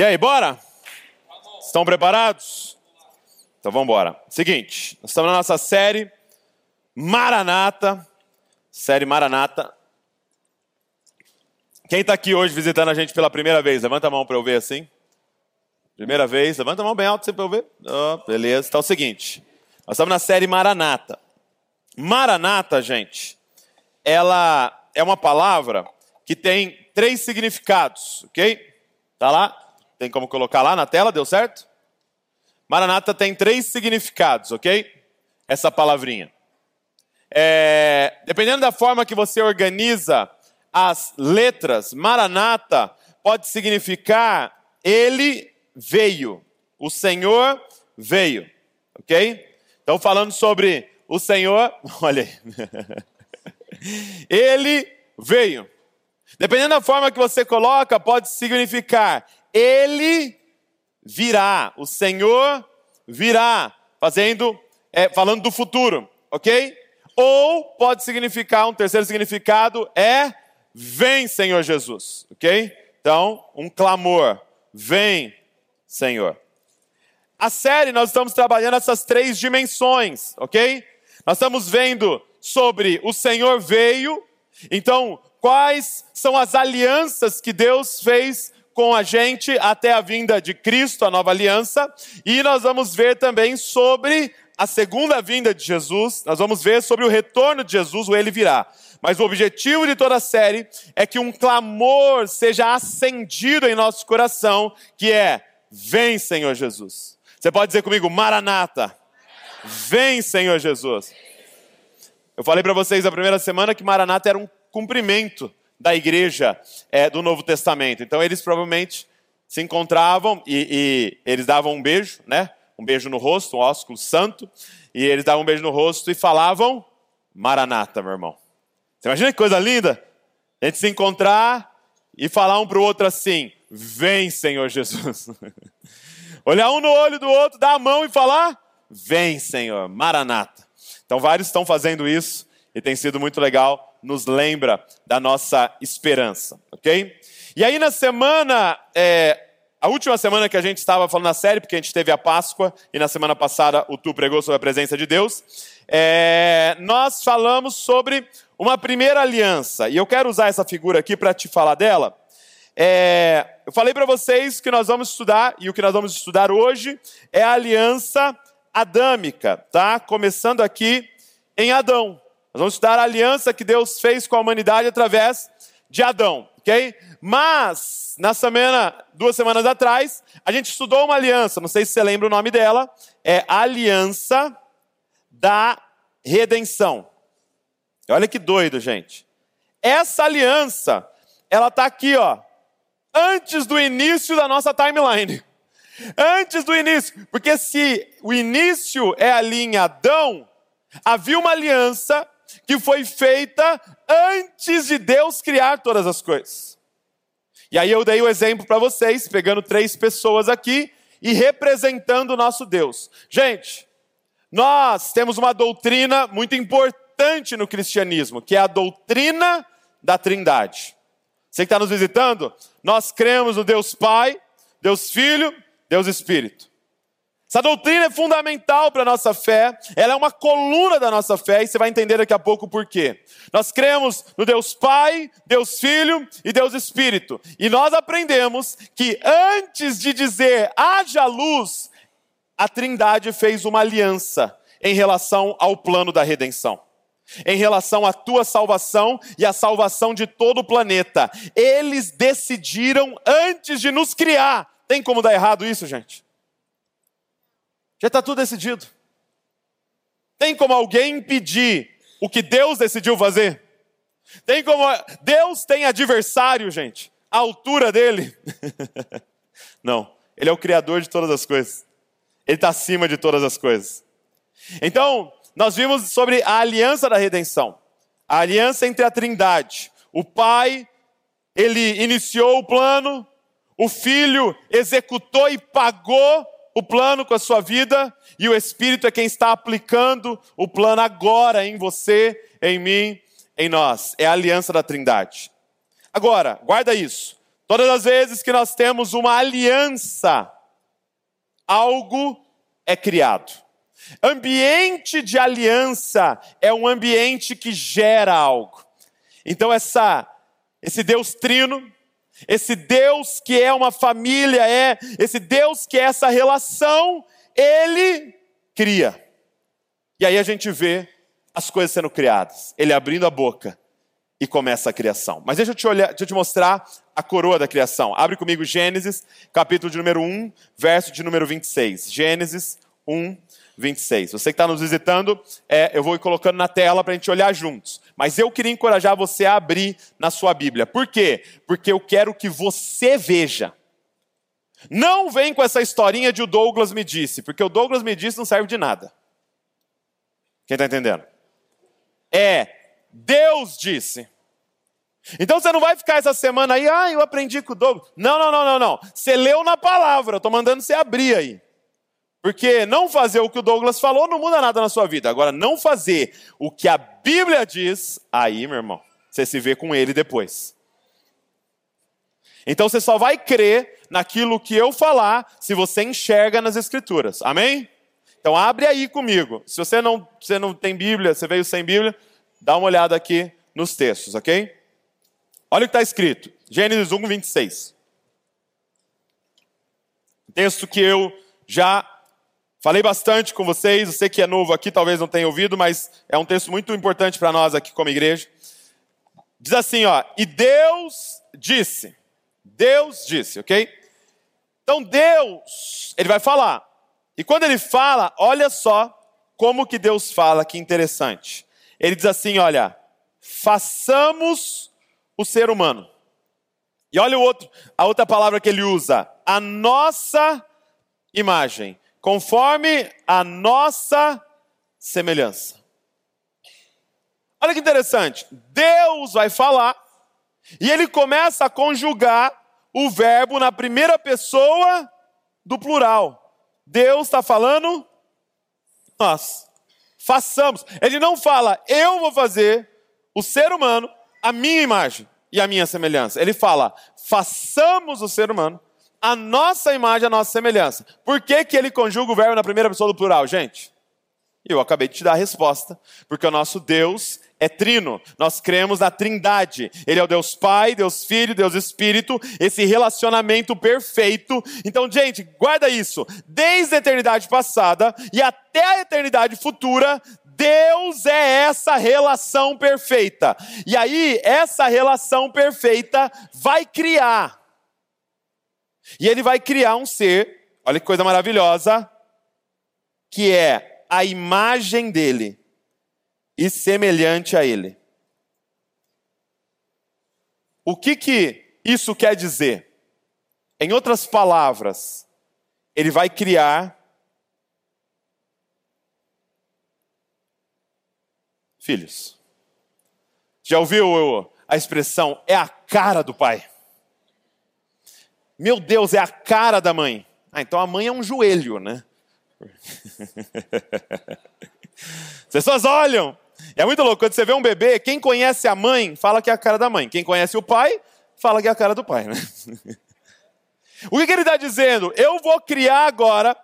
E aí, bora? Estão preparados? Então vamos embora. Seguinte, nós estamos na nossa série Maranata, série Maranata. Quem está aqui hoje visitando a gente pela primeira vez? Levanta a mão para eu ver assim. Primeira vez, levanta a mão bem alto para eu ver. Oh, beleza, então é o seguinte, nós estamos na série Maranata. Maranata, gente, ela é uma palavra que tem três significados, ok? Tá lá? Tem como colocar lá na tela, deu certo? Maranata tem três significados, ok? Essa palavrinha. É, dependendo da forma que você organiza as letras, Maranata pode significar ele veio, o Senhor veio, ok? Então, falando sobre o Senhor, olha aí, ele veio. Dependendo da forma que você coloca, pode significar ele virá, o Senhor virá, fazendo, é, falando do futuro, ok? Ou pode significar, um terceiro significado é vem, Senhor Jesus, ok? Então, um clamor, vem, Senhor. A série nós estamos trabalhando essas três dimensões, ok? Nós estamos vendo sobre o Senhor veio, então quais são as alianças que Deus fez com a gente até a vinda de Cristo, a nova aliança, e nós vamos ver também sobre a segunda vinda de Jesus, nós vamos ver sobre o retorno de Jesus, o ele virá. Mas o objetivo de toda a série é que um clamor seja acendido em nosso coração, que é: Vem, Senhor Jesus. Você pode dizer comigo, Maranata. Vem, Senhor Jesus. Eu falei para vocês na primeira semana que Maranata era um cumprimento da igreja é, do Novo Testamento. Então eles provavelmente se encontravam e, e, eles davam um beijo, né? Um beijo no rosto, um ósculo santo, e eles davam um beijo no rosto e falavam Maranata, meu irmão. Você imagina que coisa linda? A gente se encontrar e falar um para o outro assim: Vem, Senhor Jesus. Olhar um no olho do outro, dar a mão e falar: Vem, Senhor, Maranata. Então vários estão fazendo isso e tem sido muito legal nos lembra da nossa esperança, ok? E aí na semana, é, a última semana que a gente estava falando na série, porque a gente teve a Páscoa e na semana passada o Tu pregou sobre a presença de Deus, é, nós falamos sobre uma primeira aliança e eu quero usar essa figura aqui para te falar dela. É, eu falei para vocês que nós vamos estudar e o que nós vamos estudar hoje é a aliança adâmica, tá? Começando aqui em Adão. Nós vamos estudar a aliança que Deus fez com a humanidade através de Adão, ok? Mas, na semana, duas semanas atrás, a gente estudou uma aliança, não sei se você lembra o nome dela, é Aliança da Redenção. Olha que doido, gente. Essa aliança, ela está aqui, ó, antes do início da nossa timeline. Antes do início, porque se o início é ali em Adão, havia uma aliança que foi feita antes de Deus criar todas as coisas. E aí eu dei o exemplo para vocês, pegando três pessoas aqui e representando o nosso Deus. Gente, nós temos uma doutrina muito importante no cristianismo, que é a doutrina da Trindade. Você que está nos visitando, nós cremos no Deus Pai, Deus Filho, Deus Espírito. Essa doutrina é fundamental para a nossa fé, ela é uma coluna da nossa fé, e você vai entender daqui a pouco por quê. Nós cremos no Deus Pai, Deus Filho e Deus Espírito, e nós aprendemos que antes de dizer haja luz, a Trindade fez uma aliança em relação ao plano da redenção. Em relação à tua salvação e à salvação de todo o planeta. Eles decidiram antes de nos criar. Tem como dar errado isso, gente? Já está tudo decidido. Tem como alguém impedir o que Deus decidiu fazer? Tem como. Deus tem adversário, gente. A altura dele. Não. Ele é o Criador de todas as coisas. Ele está acima de todas as coisas. Então, nós vimos sobre a aliança da redenção. A aliança entre a Trindade. O Pai, ele iniciou o plano. O Filho executou e pagou o plano com a sua vida e o Espírito é quem está aplicando o plano agora em você, em mim, em nós. É a aliança da Trindade. Agora, guarda isso. Todas as vezes que nós temos uma aliança, algo é criado. Ambiente de aliança é um ambiente que gera algo. Então essa esse Deus trino, esse Deus que é uma família, é esse Deus que é essa relação, ele cria. E aí a gente vê as coisas sendo criadas, ele abrindo a boca e começa a criação. Mas deixa eu te, olhar, deixa eu te mostrar a coroa da criação. Abre comigo Gênesis, capítulo de número 1, verso de número 26. Gênesis 1, 26. Você que está nos visitando, é, eu vou colocando na tela para a gente olhar juntos. Mas eu queria encorajar você a abrir na sua Bíblia. Por quê? Porque eu quero que você veja. Não vem com essa historinha de o Douglas me disse, porque o Douglas me disse não serve de nada. Quem está entendendo? É, Deus disse. Então você não vai ficar essa semana aí, ah, eu aprendi com o Douglas. Não, não, não, não, não. Você leu na palavra, eu estou mandando você abrir aí. Porque não fazer o que o Douglas falou não muda nada na sua vida. Agora, não fazer o que a Bíblia diz, aí, meu irmão, você se vê com ele depois. Então você só vai crer naquilo que eu falar se você enxerga nas Escrituras. Amém? Então abre aí comigo. Se você não, você não tem Bíblia, você veio sem Bíblia, dá uma olhada aqui nos textos, ok? Olha o que está escrito. Gênesis 1, 26. Texto que eu já falei bastante com vocês. Você que é novo aqui talvez não tenha ouvido, mas é um texto muito importante para nós aqui como igreja. Diz assim, ó. E Deus disse. Deus disse, ok? Então Deus, ele vai falar. E quando ele fala, olha só como que Deus fala, que interessante. Ele diz assim, olha, façamos o ser humano. E olha o outro, a outra palavra que ele usa, a nossa imagem, conforme a nossa semelhança. Olha que interessante. Deus vai falar e ele começa a conjugar o verbo na primeira pessoa do plural. Deus está falando nós. Façamos. Ele não fala, eu vou fazer o ser humano a minha imagem e a minha semelhança. Ele fala: façamos o ser humano a nossa imagem, a nossa semelhança. Por que, que ele conjuga o verbo na primeira pessoa do plural, gente? Eu acabei de te dar a resposta. Porque o nosso Deus é trino. Nós cremos na trindade. Ele é o Deus Pai, Deus Filho, Deus Espírito. Esse relacionamento perfeito. Então, gente, guarda isso. Desde a eternidade passada e até a eternidade futura, Deus é essa relação perfeita. E aí, essa relação perfeita vai criar. E ele vai criar um ser, olha que coisa maravilhosa, que é a imagem dele e semelhante a ele. O que que isso quer dizer? Em outras palavras, ele vai criar filhos. Já ouviu a expressão é a cara do pai? Meu Deus, é a cara da mãe. Ah, então a mãe é um joelho, né? As pessoas olham. É muito louco. Quando você vê um bebê, quem conhece a mãe fala que é a cara da mãe. Quem conhece o pai fala que é a cara do pai. Né? o que, que ele está dizendo? Eu vou criar agora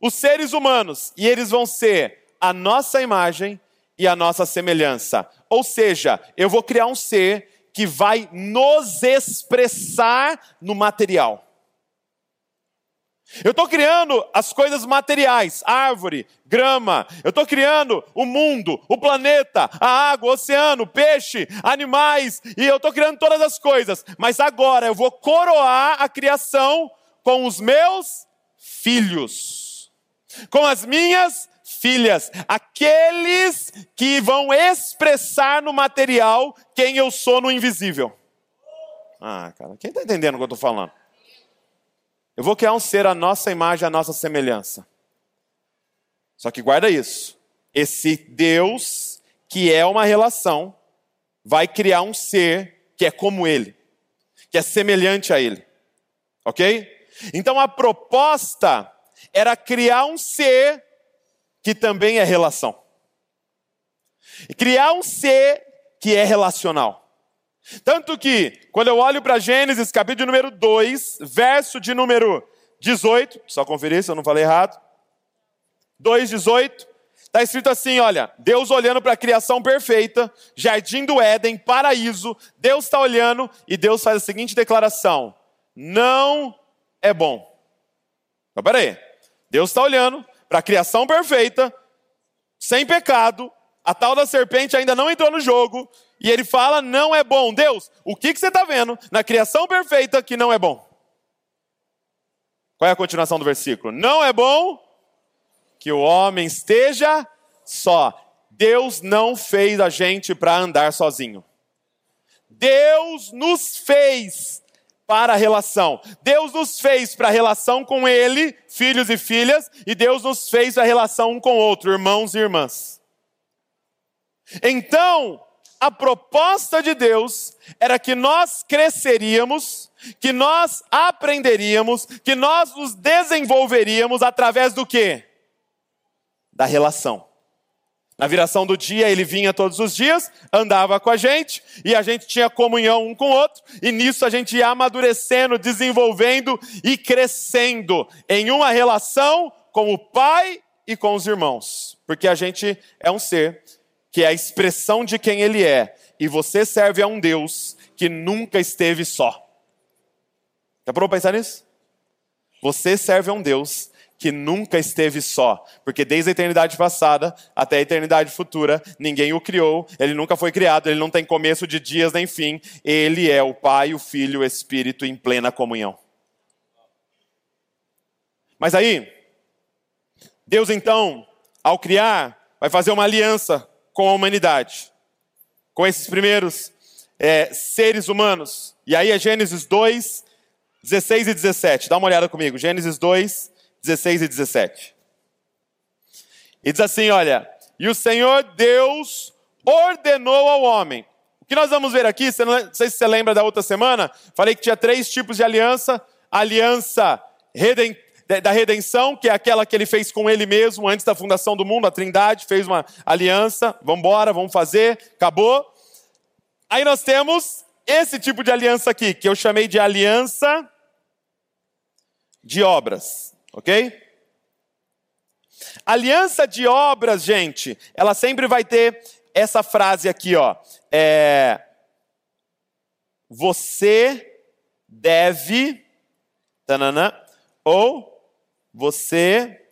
os seres humanos e eles vão ser a nossa imagem e a nossa semelhança. Ou seja, eu vou criar um ser que vai nos expressar no material. Eu estou criando as coisas materiais, árvore, grama. Eu estou criando o mundo, o planeta, a água, o oceano, peixe, animais, e eu estou criando todas as coisas. Mas agora eu vou coroar a criação com os meus filhos, com as minhas filhas, aqueles que vão expressar no material quem eu sou no invisível. Ah, cara, quem está entendendo o que eu estou falando? Eu vou criar um ser a nossa imagem, a nossa semelhança. Só que guarda isso. Esse Deus, que é uma relação, vai criar um ser que é como ele, que é semelhante a ele. Ok? Então a proposta era criar um ser que também é relação. E criar um ser que é relacional. Tanto que, quando eu olho para Gênesis, capítulo número 2, verso de número 18, só conferir se eu não falei errado. 2,18. Está escrito assim: olha, Deus olhando para a criação perfeita, jardim do Éden, paraíso, Deus está olhando e Deus faz a seguinte declaração: não é bom. Mas peraí, Deus está olhando para a criação perfeita, sem pecado, a tal da serpente ainda não entrou no jogo, e ele fala: não é bom. Deus, o que, que você está vendo na criação perfeita que não é bom? Qual é a continuação do versículo? Não é bom que o homem esteja só. Deus não fez a gente para andar sozinho. Deus nos fez para a relação. Deus nos fez para a relação com Ele, filhos e filhas, e Deus nos fez a relação um com o outro, irmãos e irmãs. Então, a proposta de Deus era que nós cresceríamos, que nós aprenderíamos, que nós nos desenvolveríamos através do quê? da relação. Na viração do dia, ele vinha todos os dias, andava com a gente, e a gente tinha comunhão um com o outro, e nisso a gente ia amadurecendo, desenvolvendo e crescendo em uma relação com o Pai e com os irmãos. Porque a gente é um ser que é a expressão de quem ele é, e você serve a um Deus que nunca esteve só. Já parou para pensar nisso? Você serve a um Deus que nunca esteve só, porque desde a eternidade passada até a eternidade futura, ninguém o criou, ele nunca foi criado, ele não tem começo de dias nem fim, ele é o Pai, o Filho e o Espírito em plena comunhão. Mas aí, Deus então, ao criar, vai fazer uma aliança com a humanidade, com esses primeiros é, seres humanos. E aí é Gênesis 2, 16 e 17. Dá uma olhada comigo. Gênesis 2, 16 e 17. E diz assim: olha, e o Senhor Deus ordenou ao homem. O que nós vamos ver aqui, não sei se você lembra da outra semana, falei que tinha três tipos de aliança: aliança da redenção, que é aquela que ele fez com ele mesmo antes da fundação do mundo, a Trindade fez uma aliança, vamos embora, vamos fazer, acabou. Aí nós temos esse tipo de aliança aqui, que eu chamei de aliança de obras. Ok? Aliança de obras, gente, ela sempre vai ter essa frase aqui, ó. É, você deve, tanana, ou você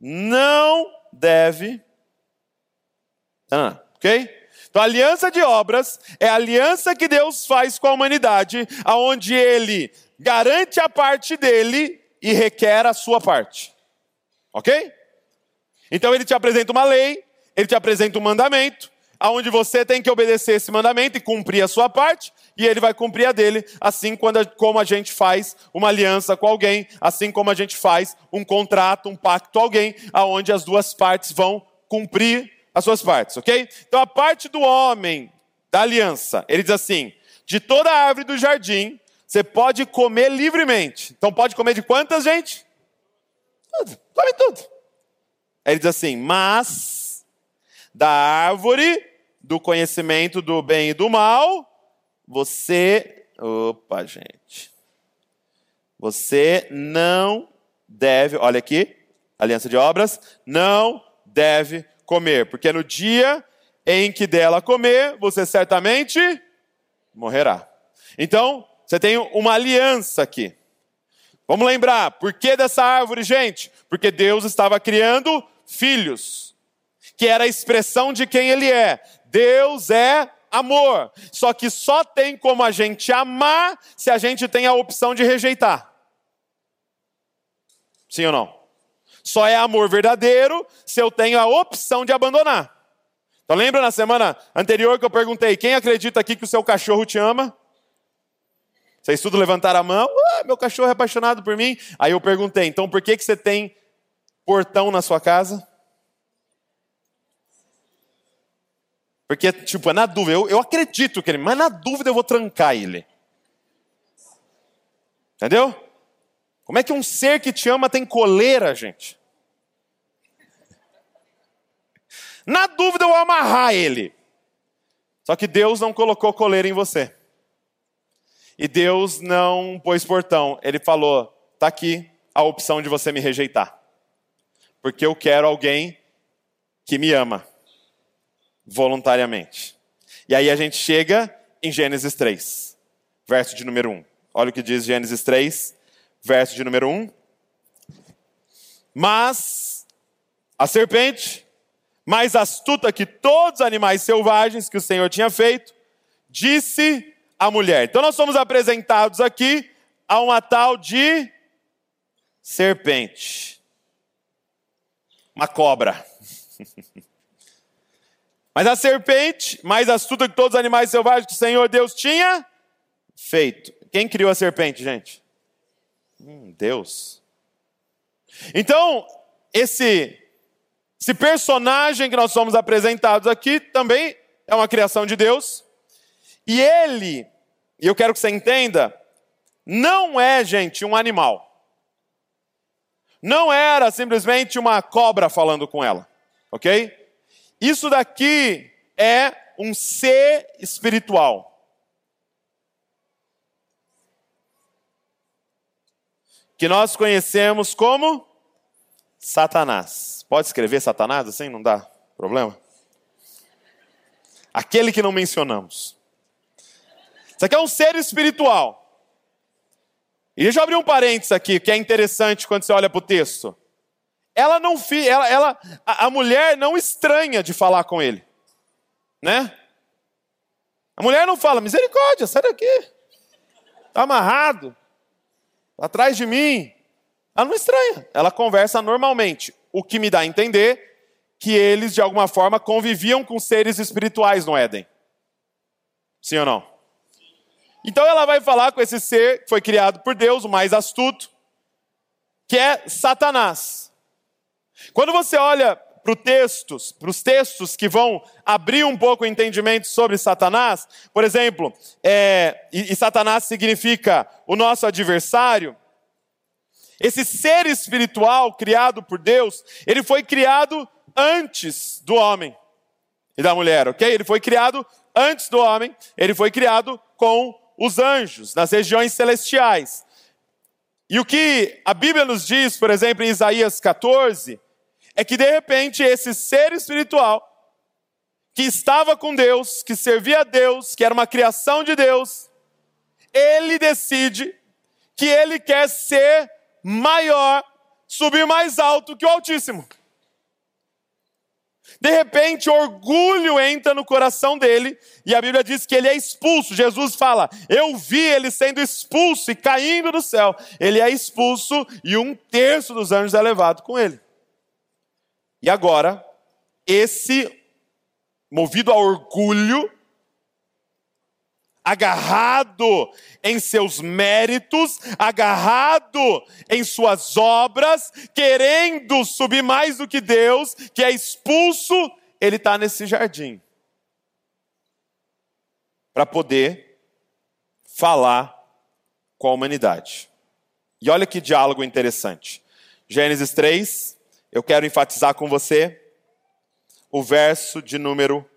não deve, tanana, ok? Então, aliança de obras é a aliança que Deus faz com a humanidade, aonde Ele garante a parte dele e requer a sua parte. Ok? Então ele te apresenta uma lei, ele te apresenta um mandamento, aonde você tem que obedecer esse mandamento e cumprir a sua parte, e ele vai cumprir a dele, assim quando, como a gente faz uma aliança com alguém, assim como a gente faz um contrato, um pacto com alguém, aonde as duas partes vão cumprir as suas partes, ok? Então a parte do homem da aliança, ele diz assim: de toda árvore do jardim você pode comer livremente. Então pode comer de quantas, gente? Tudo. Come tudo. Aí ele diz assim: mas da árvore do conhecimento do bem e do mal, você. Opa, gente. Você não deve, olha aqui, aliança de obras, não deve comer, porque no dia em que dela comer, você certamente morrerá. Então, você tem uma aliança aqui. Vamos lembrar, por que dessa árvore, gente? Porque Deus estava criando filhos, que era a expressão de quem Ele é. Deus é amor. Só que só tem como a gente amar se a gente tem a opção de rejeitar. Sim ou não? Só é amor verdadeiro se eu tenho a opção de abandonar. Então lembra na semana anterior que eu perguntei: quem acredita aqui que o seu cachorro te ama? Vocês tudo levantaram a mão, ah, meu cachorro é apaixonado por mim. Aí eu perguntei, então por que, que você tem portão na sua casa? Porque, tipo, é na dúvida, eu, eu acredito que ele, mas na dúvida eu vou trancar ele. Entendeu? Como é que um ser que te ama tem coleira, gente? Na dúvida eu vou amarrar ele. Só que Deus não colocou coleira em você. E Deus não pôs portão. Ele falou: tá aqui a opção de você me rejeitar. Porque eu quero alguém que me ama voluntariamente. E aí a gente chega em Gênesis 3, verso de número 1. Olha o que diz Gênesis 3, verso de número 1. Mas a serpente, mais astuta que todos os animais selvagens que o Senhor tinha feito, disse à mulher. Então nós somos apresentados aqui a uma tal de serpente. Uma cobra. Mas a serpente, mais astuta que todos os animais selvagens que o Senhor Deus tinha feito. Quem criou a serpente, gente? Hum, Deus. Então, esse, esse personagem que nós somos apresentados aqui também é uma criação de Deus. E ele, e eu quero que você entenda, não é, gente, um animal. Não era simplesmente uma cobra falando com ela, ok? Isso daqui é um ser espiritual. Que nós conhecemos como Satanás. Pode escrever Satanás assim? Não dá problema? Aquele que não mencionamos. Isso aqui é um ser espiritual. E deixa eu abrir um parênteses aqui, que é interessante quando você olha para o texto. Ela não ela, ela a, a mulher não estranha de falar com ele, né? A mulher não fala, misericórdia, sai daqui. Está amarrado. Tá atrás de mim. Ela não estranha. Ela conversa normalmente. O que me dá a entender que eles, de alguma forma, conviviam com seres espirituais no Éden. Sim ou não? Então ela vai falar com esse ser que foi criado por Deus, o mais astuto, que é Satanás. Quando você olha para textos, para os textos que vão abrir um pouco o entendimento sobre Satanás, por exemplo, é, e, e Satanás significa o nosso adversário, esse ser espiritual criado por Deus, ele foi criado antes do homem e da mulher, ok? Ele foi criado antes do homem, ele foi criado com os anjos, nas regiões celestiais. E o que a Bíblia nos diz, por exemplo, em Isaías 14, é que de repente esse ser espiritual, que estava com Deus, que servia a Deus, que era uma criação de Deus, ele decide que ele quer ser maior, subir mais alto que o Altíssimo. De repente, orgulho entra no coração dele e a Bíblia diz que ele é expulso. Jesus fala: Eu vi ele sendo expulso e caindo do céu. Ele é expulso e um terço dos anjos é levado com ele. E agora, esse, movido a orgulho, agarrado em seus méritos, agarrado em suas obras, querendo subir mais do que Deus, que é expulso, ele está nesse jardim. Para poder falar com a humanidade. E olha que diálogo interessante. Gênesis 3, eu quero enfatizar com você o verso de número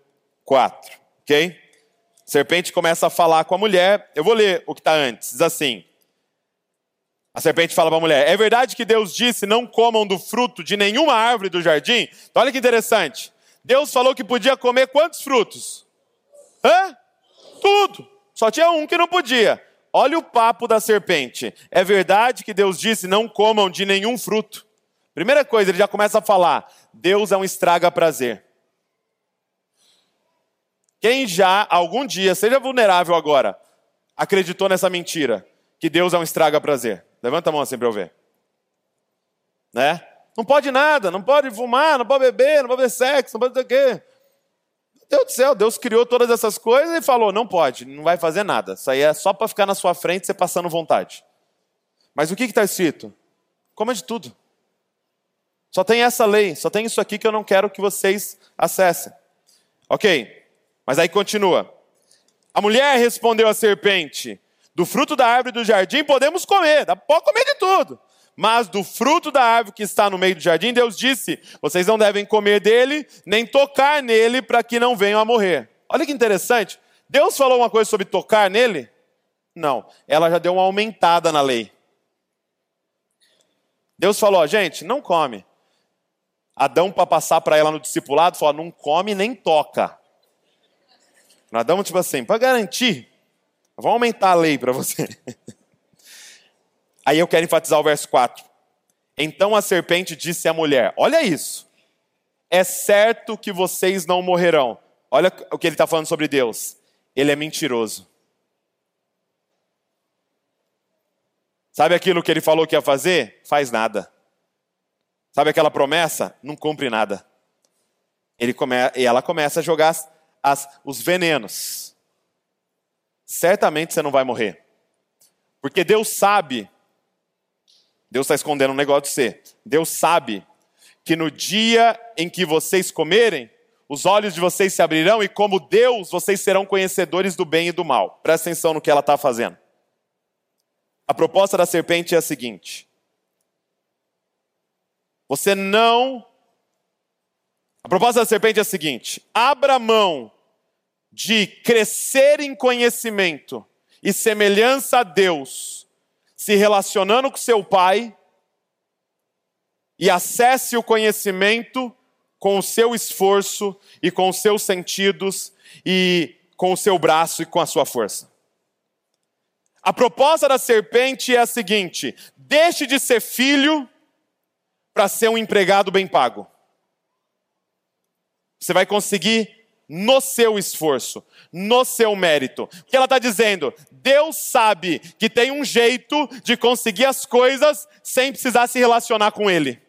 4, ok? A serpente começa a falar com a mulher, eu vou ler o que está antes, diz assim: a serpente fala para a mulher: É verdade que Deus disse: Não comam do fruto de nenhuma árvore do jardim? Então, olha que interessante. Deus falou que podia comer quantos frutos? Hã? Tudo. Só tinha um que não podia. Olha o papo da serpente. É verdade que Deus disse: Não comam de nenhum fruto. Primeira coisa, ele já começa a falar: Deus é um estraga-prazer. Quem já, algum dia, seja vulnerável agora, acreditou nessa mentira, que Deus é um estraga-prazer? Levanta a mão assim para eu ver. Né? Não pode nada, não pode fumar, não pode beber, não pode ter sexo, não pode ter o quê. Deus do céu, Deus criou todas essas coisas e falou: não pode, não vai fazer nada. Isso aí é só para ficar na sua frente, você passando vontade. Mas o que está escrito? Coma de tudo. Só tem essa lei, só tem isso aqui que eu não quero que vocês acessem. Ok, mas aí continua. A mulher respondeu à serpente: Do fruto da árvore do jardim podemos comer, dá pode comer de tudo. Mas do fruto da árvore que está no meio do jardim, Deus disse: Vocês não devem comer dele, nem tocar nele, para que não venham a morrer. Olha que interessante. Deus falou uma coisa sobre tocar nele? Não. Ela já deu uma aumentada na lei. Deus falou, gente, não come. Adão, para passar para ela no discipulado, falou: não come nem toca. Adão, tipo assim, para garantir, vamos aumentar a lei para você. Aí eu quero enfatizar o verso 4. Então a serpente disse à mulher: Olha isso, é certo que vocês não morrerão. Olha o que ele está falando sobre Deus. Ele é mentiroso. Sabe aquilo que ele falou que ia fazer? Faz nada. Sabe aquela promessa? Não cumpre nada. Ele come... E ela começa a jogar as, os venenos. Certamente você não vai morrer. Porque Deus sabe, Deus está escondendo um negócio de você. Deus sabe que no dia em que vocês comerem, os olhos de vocês se abrirão e, como Deus, vocês serão conhecedores do bem e do mal. Presta atenção no que ela está fazendo. A proposta da serpente é a seguinte: você não. A proposta da serpente é a seguinte: abra mão de crescer em conhecimento e semelhança a Deus, se relacionando com seu pai, e acesse o conhecimento com o seu esforço e com os seus sentidos e com o seu braço e com a sua força. A proposta da serpente é a seguinte: deixe de ser filho para ser um empregado bem pago. Você vai conseguir no seu esforço, no seu mérito. O que ela está dizendo? Deus sabe que tem um jeito de conseguir as coisas sem precisar se relacionar com Ele.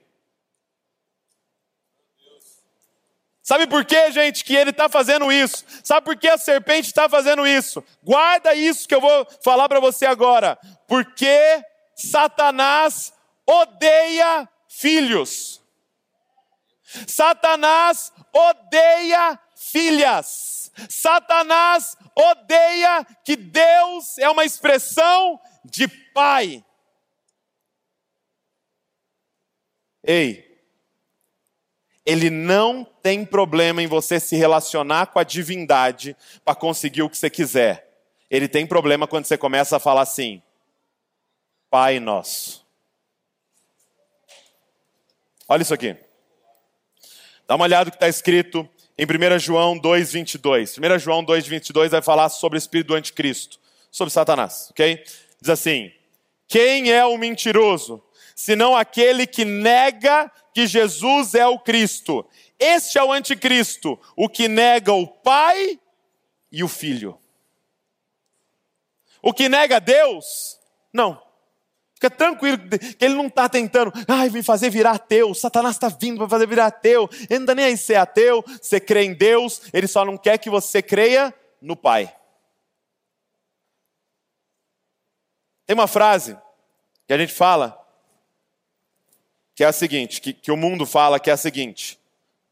Sabe por quê, gente, que ele está fazendo isso? Sabe por que a serpente está fazendo isso? Guarda isso que eu vou falar para você agora. Porque Satanás odeia filhos. Satanás odeia filhas. Satanás odeia que Deus é uma expressão de pai. Ei, ele não tem problema em você se relacionar com a divindade para conseguir o que você quiser. Ele tem problema quando você começa a falar assim: Pai nosso. Olha isso aqui. Dá uma olhada no que está escrito em 1 João 2,22. 1 João 2,22 vai falar sobre o espírito do anticristo, sobre Satanás, ok? Diz assim: Quem é o mentiroso, senão aquele que nega que Jesus é o Cristo? Este é o anticristo, o que nega o Pai e o Filho. O que nega Deus, não. Fica tranquilo que ele não está tentando, ai, me fazer virar ateu. Satanás está vindo para fazer virar ateu. Ele não está nem aí ser ateu. Você crê em Deus, ele só não quer que você creia no Pai. Tem uma frase que a gente fala, que é a seguinte, que, que o mundo fala, que é a seguinte: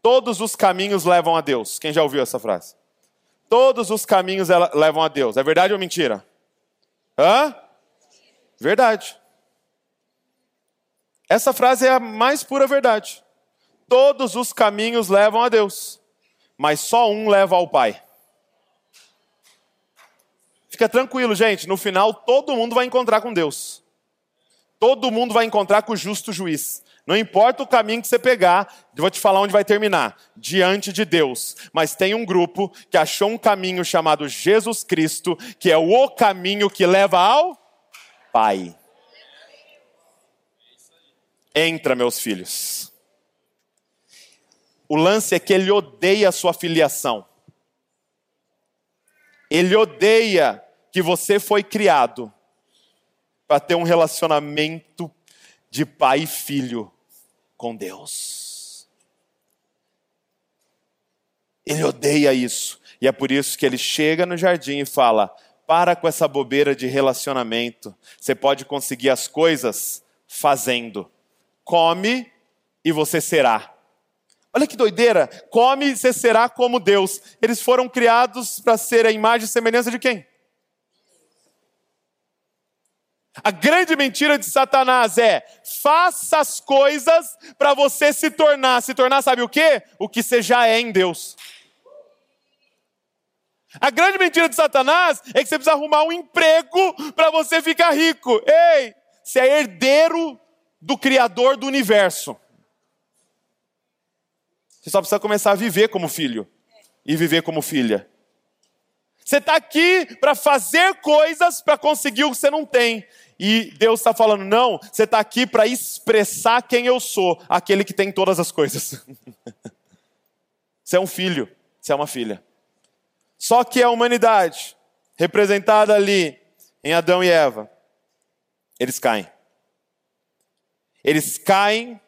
todos os caminhos levam a Deus. Quem já ouviu essa frase? Todos os caminhos levam a Deus. É verdade ou mentira? Hã? Verdade. Essa frase é a mais pura verdade. Todos os caminhos levam a Deus, mas só um leva ao Pai. Fica tranquilo, gente, no final todo mundo vai encontrar com Deus. Todo mundo vai encontrar com o justo juiz. Não importa o caminho que você pegar, eu vou te falar onde vai terminar. Diante de Deus. Mas tem um grupo que achou um caminho chamado Jesus Cristo, que é o caminho que leva ao Pai. Entra, meus filhos. O lance é que ele odeia a sua filiação. Ele odeia que você foi criado para ter um relacionamento de pai e filho com Deus. Ele odeia isso. E é por isso que ele chega no jardim e fala: para com essa bobeira de relacionamento. Você pode conseguir as coisas fazendo come e você será. Olha que doideira! Come e você será como Deus. Eles foram criados para ser a imagem e semelhança de quem? A grande mentira de Satanás é: faça as coisas para você se tornar. Se tornar, sabe o quê? O que você já é em Deus. A grande mentira de Satanás é que você precisa arrumar um emprego para você ficar rico. Ei, você é herdeiro do Criador do universo. Você só precisa começar a viver como filho e viver como filha. Você está aqui para fazer coisas para conseguir o que você não tem. E Deus está falando, não, você está aqui para expressar quem eu sou, aquele que tem todas as coisas. você é um filho, você é uma filha. Só que a humanidade, representada ali em Adão e Eva, eles caem. Eles caem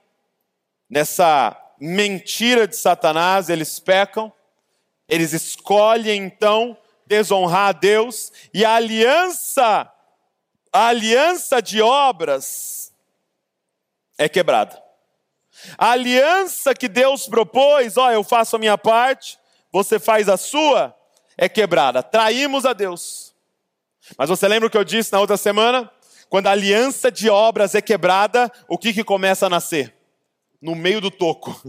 nessa mentira de Satanás, eles pecam, eles escolhem então desonrar a Deus, e a aliança, a aliança de obras é quebrada. A aliança que Deus propôs, ó, eu faço a minha parte, você faz a sua, é quebrada. Traímos a Deus. Mas você lembra o que eu disse na outra semana? Quando a aliança de obras é quebrada, o que, que começa a nascer? No meio do toco,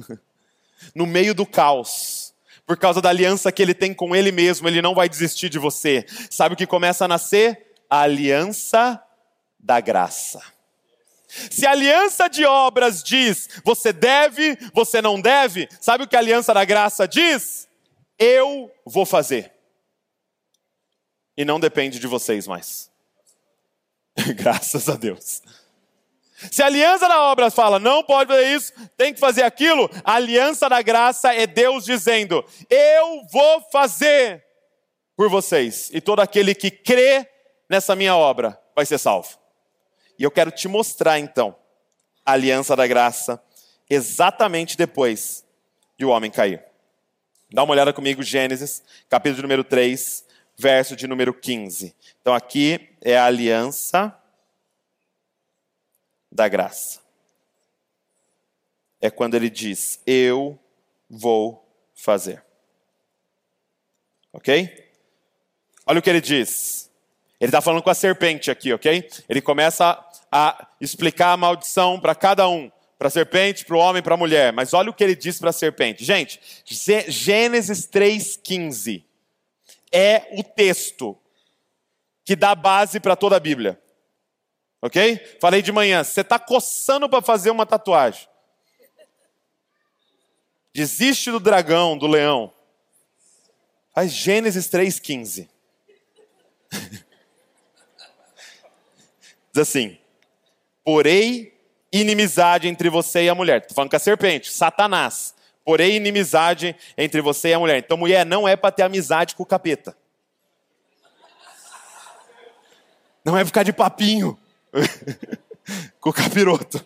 no meio do caos. Por causa da aliança que ele tem com ele mesmo, ele não vai desistir de você. Sabe o que começa a nascer? A aliança da graça. Se a aliança de obras diz você deve, você não deve, sabe o que a aliança da graça diz? Eu vou fazer. E não depende de vocês mais. Graças a Deus. Se a aliança da obra fala, não pode fazer isso, tem que fazer aquilo, a aliança da graça é Deus dizendo: Eu vou fazer por vocês, e todo aquele que crê nessa minha obra vai ser salvo. E eu quero te mostrar então a aliança da graça exatamente depois que o homem cair. Dá uma olhada comigo, Gênesis, capítulo número 3, verso de número 15. Então aqui é a aliança da graça. É quando ele diz: Eu vou fazer. Ok? Olha o que ele diz. Ele está falando com a serpente aqui, ok? Ele começa a explicar a maldição para cada um. Para a serpente, para o homem, para a mulher. Mas olha o que ele diz para a serpente. Gente, Gênesis 3,15 é o texto que dá base para toda a Bíblia. Ok? Falei de manhã, você está coçando para fazer uma tatuagem. Desiste do dragão, do leão. Faz Gênesis 3,15. Diz assim: Porém, inimizade entre você e a mulher. Estou falando com a serpente, Satanás. Porém, inimizade entre você e a mulher. Então, mulher não é para ter amizade com o capeta. Não é ficar de papinho com o capiroto.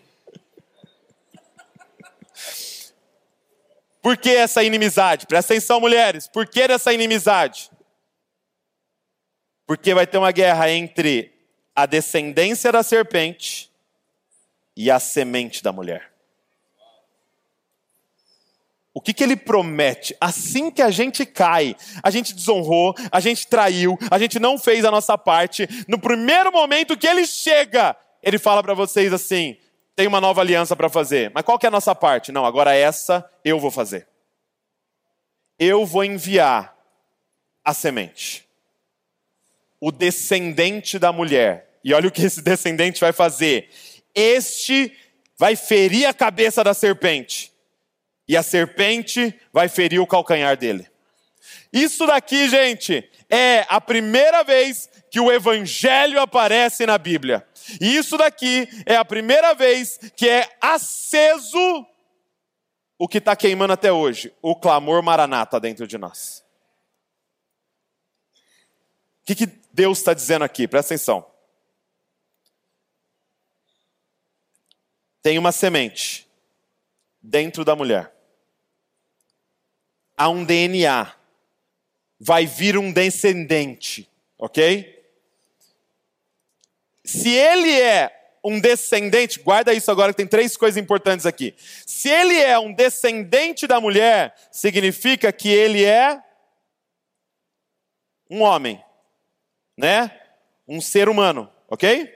Por que essa inimizade? Presta atenção, mulheres. Por que essa inimizade? Porque vai ter uma guerra entre a descendência da serpente e a semente da mulher. O que, que ele promete? Assim que a gente cai, a gente desonrou, a gente traiu, a gente não fez a nossa parte, no primeiro momento que ele chega, ele fala para vocês assim: tem uma nova aliança para fazer. Mas qual que é a nossa parte? Não, agora essa eu vou fazer. Eu vou enviar a semente. O descendente da mulher. E olha o que esse descendente vai fazer. Este vai ferir a cabeça da serpente e a serpente vai ferir o calcanhar dele. Isso daqui, gente, é a primeira vez que o evangelho aparece na Bíblia. E isso daqui é a primeira vez que é aceso o que está queimando até hoje, o clamor maranata dentro de nós. O que, que Deus está dizendo aqui? Presta atenção. Tem uma semente dentro da mulher há um DNA. Vai vir um descendente, ok? Se ele é um descendente, guarda isso agora que tem três coisas importantes aqui. Se ele é um descendente da mulher, significa que ele é um homem, né? Um ser humano, ok?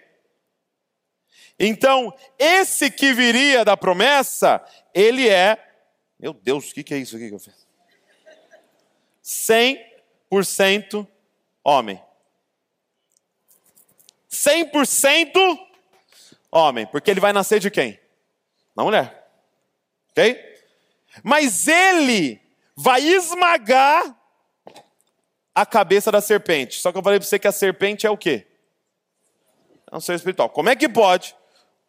Então, esse que viria da promessa, ele é. Meu Deus, o que, que é isso aqui que eu fiz? Sem 100% homem. 100% homem, porque ele vai nascer de quem? Da mulher. Ok? Mas ele vai esmagar a cabeça da serpente. Só que eu falei para você que a serpente é o quê? É um ser espiritual. Como é que pode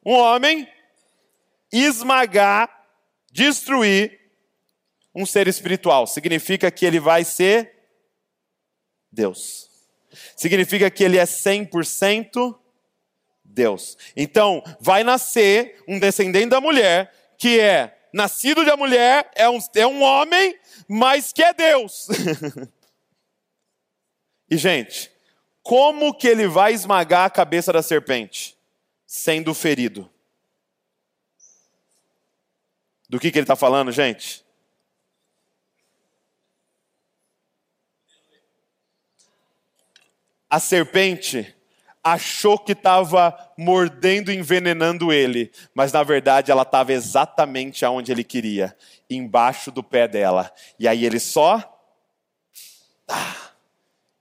um homem esmagar, destruir um ser espiritual? Significa que ele vai ser Deus. Significa que ele é 100% Deus. Então, vai nascer um descendente da mulher que é nascido da mulher, é um, é um homem, mas que é Deus. e, gente, como que ele vai esmagar a cabeça da serpente? Sendo ferido. Do que, que ele está falando, gente? A serpente achou que estava mordendo e envenenando ele, mas na verdade ela estava exatamente aonde ele queria, embaixo do pé dela. E aí ele só ah,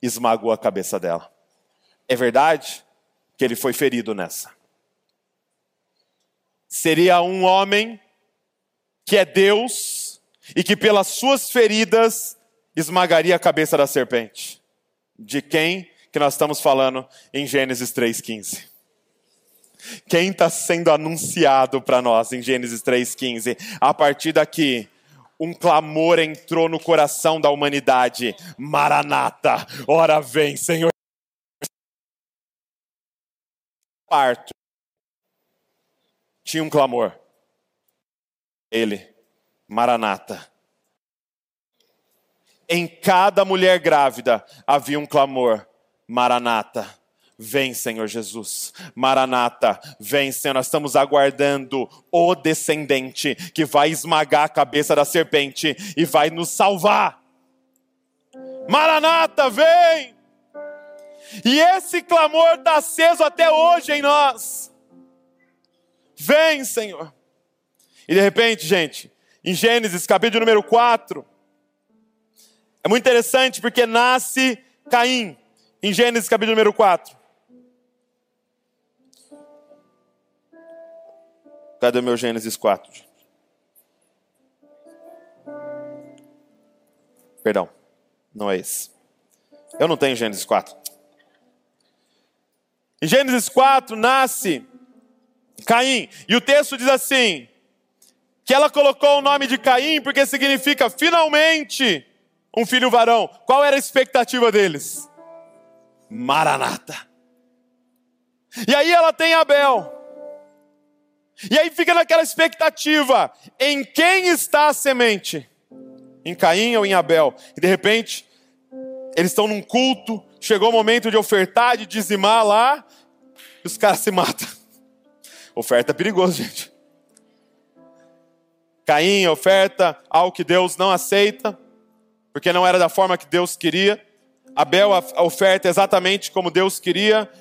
esmagou a cabeça dela. É verdade que ele foi ferido nessa. Seria um homem que é Deus e que pelas suas feridas esmagaria a cabeça da serpente. De quem que nós estamos falando em Gênesis 3,15. Quem está sendo anunciado para nós em Gênesis 3,15? A partir daqui, um clamor entrou no coração da humanidade: Maranata, ora vem, Senhor. Parto. Tinha um clamor. Ele, Maranata. Em cada mulher grávida havia um clamor: Maranata. Vem, Senhor Jesus. Maranata, vem, Senhor. Nós estamos aguardando o descendente que vai esmagar a cabeça da serpente e vai nos salvar. Maranata, vem! E esse clamor está aceso até hoje em nós. Vem, Senhor. E de repente, gente, em Gênesis, capítulo número 4, é muito interessante porque nasce Caim em Gênesis capítulo número 4. Cadê meu Gênesis 4? Perdão, não é esse. Eu não tenho Gênesis 4. Em Gênesis 4 nasce Caim, e o texto diz assim: que ela colocou o nome de Caim porque significa finalmente um filho varão. Qual era a expectativa deles? Maranata. E aí ela tem Abel. E aí fica naquela expectativa: em quem está a semente? Em Caim ou em Abel? E de repente, eles estão num culto, chegou o momento de ofertar, de dizimar lá, e os caras se matam. Oferta é perigoso, gente. Caim oferta algo que Deus não aceita, porque não era da forma que Deus queria. Abel oferta exatamente como Deus queria,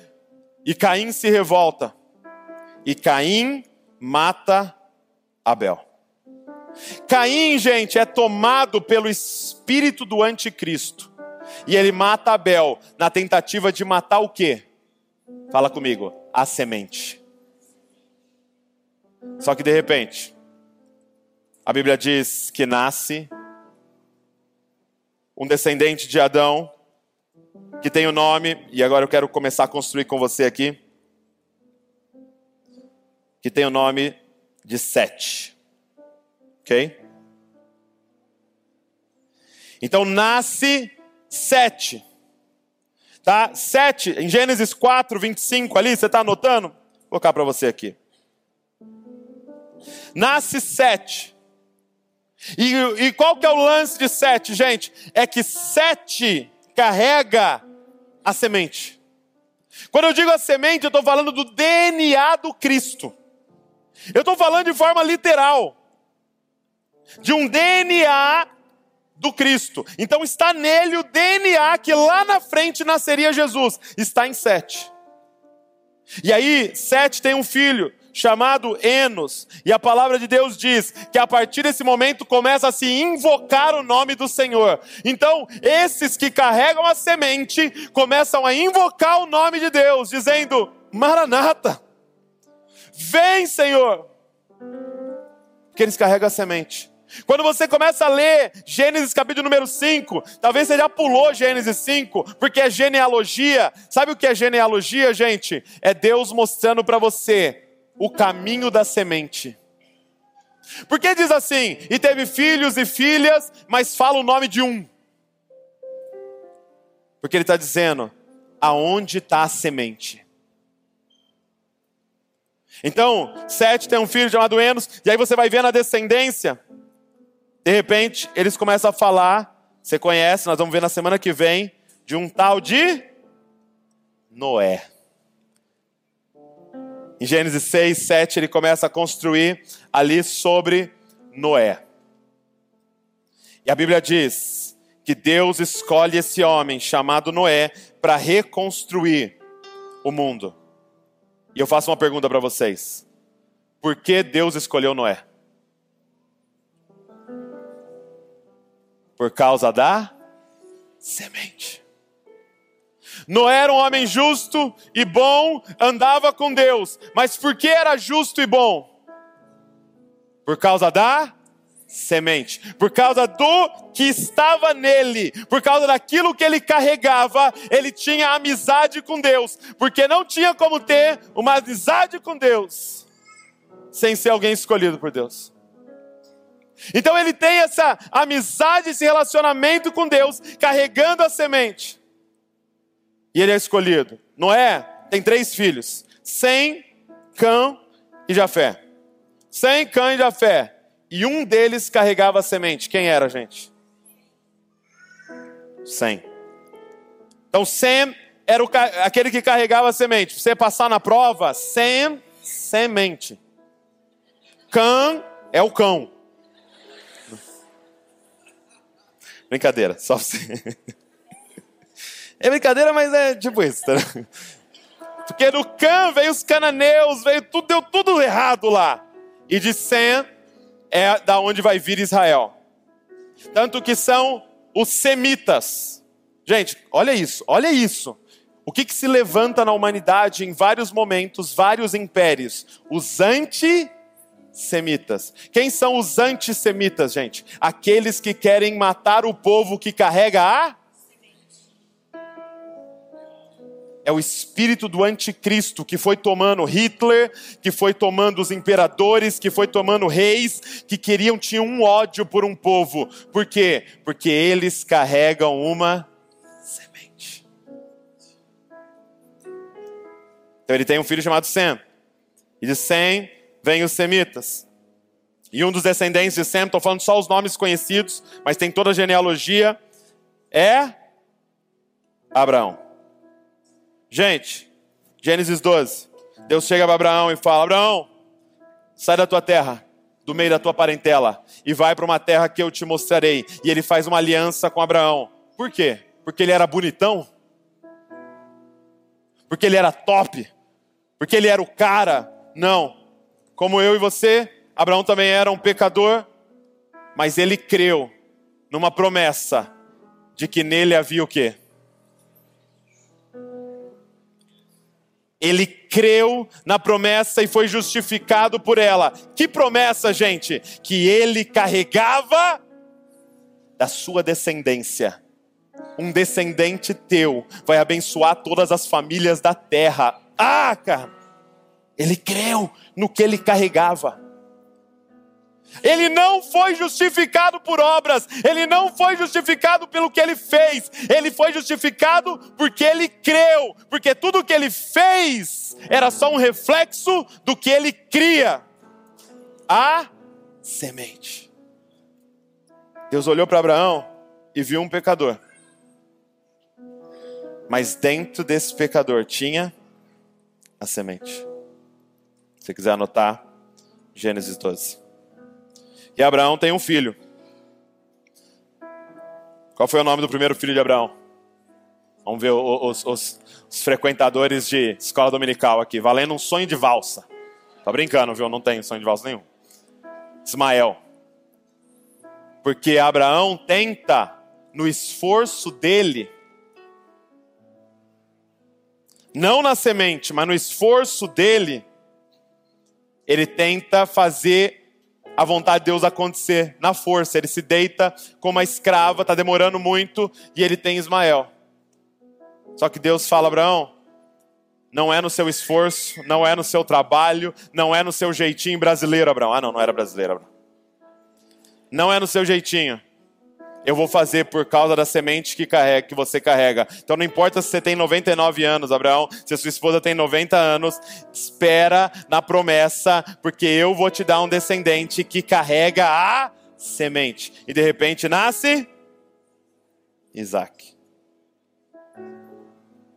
e Caim se revolta. E Caim mata Abel. Caim, gente, é tomado pelo espírito do anticristo. E ele mata Abel na tentativa de matar o quê? Fala comigo, a semente. Só que de repente, a Bíblia diz que nasce um descendente de Adão que tem o nome, e agora eu quero começar a construir com você aqui, que tem o nome de Sete. Ok? Então nasce Sete. Tá? Sete, em Gênesis 4, 25 ali, você está anotando? Vou colocar para você aqui. Nasce Sete. E, e qual que é o lance de Sete, gente? É que Sete carrega a semente. Quando eu digo a semente, eu estou falando do DNA do Cristo. Eu estou falando de forma literal. De um DNA do Cristo. Então está nele o DNA que lá na frente nasceria Jesus. Está em Sete. E aí, Sete tem um filho chamado Enos. E a palavra de Deus diz que a partir desse momento começa a se invocar o nome do Senhor. Então, esses que carregam a semente começam a invocar o nome de Deus, dizendo: Maranata, vem, Senhor. Porque eles carregam a semente. Quando você começa a ler Gênesis capítulo número 5, talvez você já pulou Gênesis 5, porque é genealogia. Sabe o que é genealogia, gente? É Deus mostrando para você o caminho da semente. Porque diz assim: e teve filhos e filhas, mas fala o nome de um. Porque ele está dizendo: aonde está a semente? Então, Sete tem um filho chamado Enos, e aí você vai ver na descendência de repente, eles começam a falar, você conhece, nós vamos ver na semana que vem, de um tal de Noé. Em Gênesis 6, 7, ele começa a construir ali sobre Noé. E a Bíblia diz que Deus escolhe esse homem chamado Noé para reconstruir o mundo. E eu faço uma pergunta para vocês: por que Deus escolheu Noé? Por causa da semente. Noé era um homem justo e bom, andava com Deus. Mas por que era justo e bom? Por causa da semente, por causa do que estava nele, por causa daquilo que ele carregava, ele tinha amizade com Deus, porque não tinha como ter uma amizade com Deus sem ser alguém escolhido por Deus. Então ele tem essa amizade, esse relacionamento com Deus, carregando a semente. Ele é escolhido. Noé tem três filhos: Sem, Cã e Jafé. Sem, Cã e Jafé. E um deles carregava a semente. Quem era, gente? Sem. Então Sem era o, aquele que carregava a semente. Você passar na prova, Sem, semente. Cã é o cão. Brincadeira, só você. É brincadeira, mas é tipo isso. Tá? Porque no Cã veio os cananeus, veio tudo, deu tudo errado lá. E de Sem é da onde vai vir Israel. Tanto que são os semitas. Gente, olha isso, olha isso. O que, que se levanta na humanidade em vários momentos, vários impérios? Os anti semitas. Quem são os antissemitas, gente? Aqueles que querem matar o povo que carrega a é o espírito do anticristo que foi tomando Hitler, que foi tomando os imperadores, que foi tomando reis, que queriam, tinham um ódio por um povo. Por quê? Porque eles carregam uma semente. Então ele tem um filho chamado Sem. E de Sem vem os semitas. E um dos descendentes de Sem, estou falando só os nomes conhecidos, mas tem toda a genealogia, é Abraão. Gente, Gênesis 12. Deus chega para Abraão e fala: Abraão, sai da tua terra, do meio da tua parentela, e vai para uma terra que eu te mostrarei. E ele faz uma aliança com Abraão. Por quê? Porque ele era bonitão? Porque ele era top? Porque ele era o cara? Não. Como eu e você, Abraão também era um pecador, mas ele creu numa promessa de que nele havia o quê? Ele creu na promessa e foi justificado por ela. Que promessa, gente? Que ele carregava da sua descendência. Um descendente teu vai abençoar todas as famílias da terra. Ah, cara! Ele creu no que ele carregava. Ele não foi justificado por obras, ele não foi justificado pelo que ele fez, ele foi justificado porque ele creu, porque tudo que ele fez era só um reflexo do que ele cria a semente. Deus olhou para Abraão e viu um pecador, mas dentro desse pecador tinha a semente você quiser anotar, Gênesis 12. E Abraão tem um filho. Qual foi o nome do primeiro filho de Abraão? Vamos ver os, os, os frequentadores de escola dominical aqui. Valendo um sonho de valsa. Tá brincando, viu? Não tenho sonho de valsa nenhum. Ismael. Porque Abraão tenta, no esforço dele, não na semente, mas no esforço dele, ele tenta fazer a vontade de Deus acontecer na força. Ele se deita como uma escrava, está demorando muito, e ele tem Ismael. Só que Deus fala, Abraão, não é no seu esforço, não é no seu trabalho, não é no seu jeitinho brasileiro, Abraão. Ah, não, não era brasileiro, Abraão. Não é no seu jeitinho. Eu vou fazer por causa da semente que, carrega, que você carrega. Então não importa se você tem 99 anos, Abraão, se a sua esposa tem 90 anos, espera na promessa, porque eu vou te dar um descendente que carrega a semente. E de repente nasce Isaac.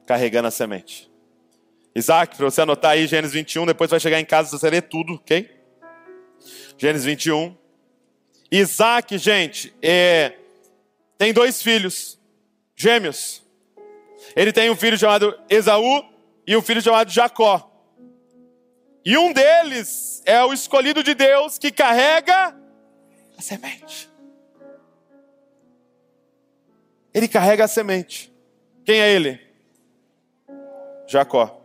Carregando a semente. Isaac, para você anotar aí, Gênesis 21, depois vai chegar em casa você ler tudo, ok? Gênesis 21. Isaac, gente, é, tem dois filhos, gêmeos. Ele tem um filho chamado Esaú e um filho chamado Jacó. E um deles é o escolhido de Deus que carrega a semente. Ele carrega a semente. Quem é ele? Jacó.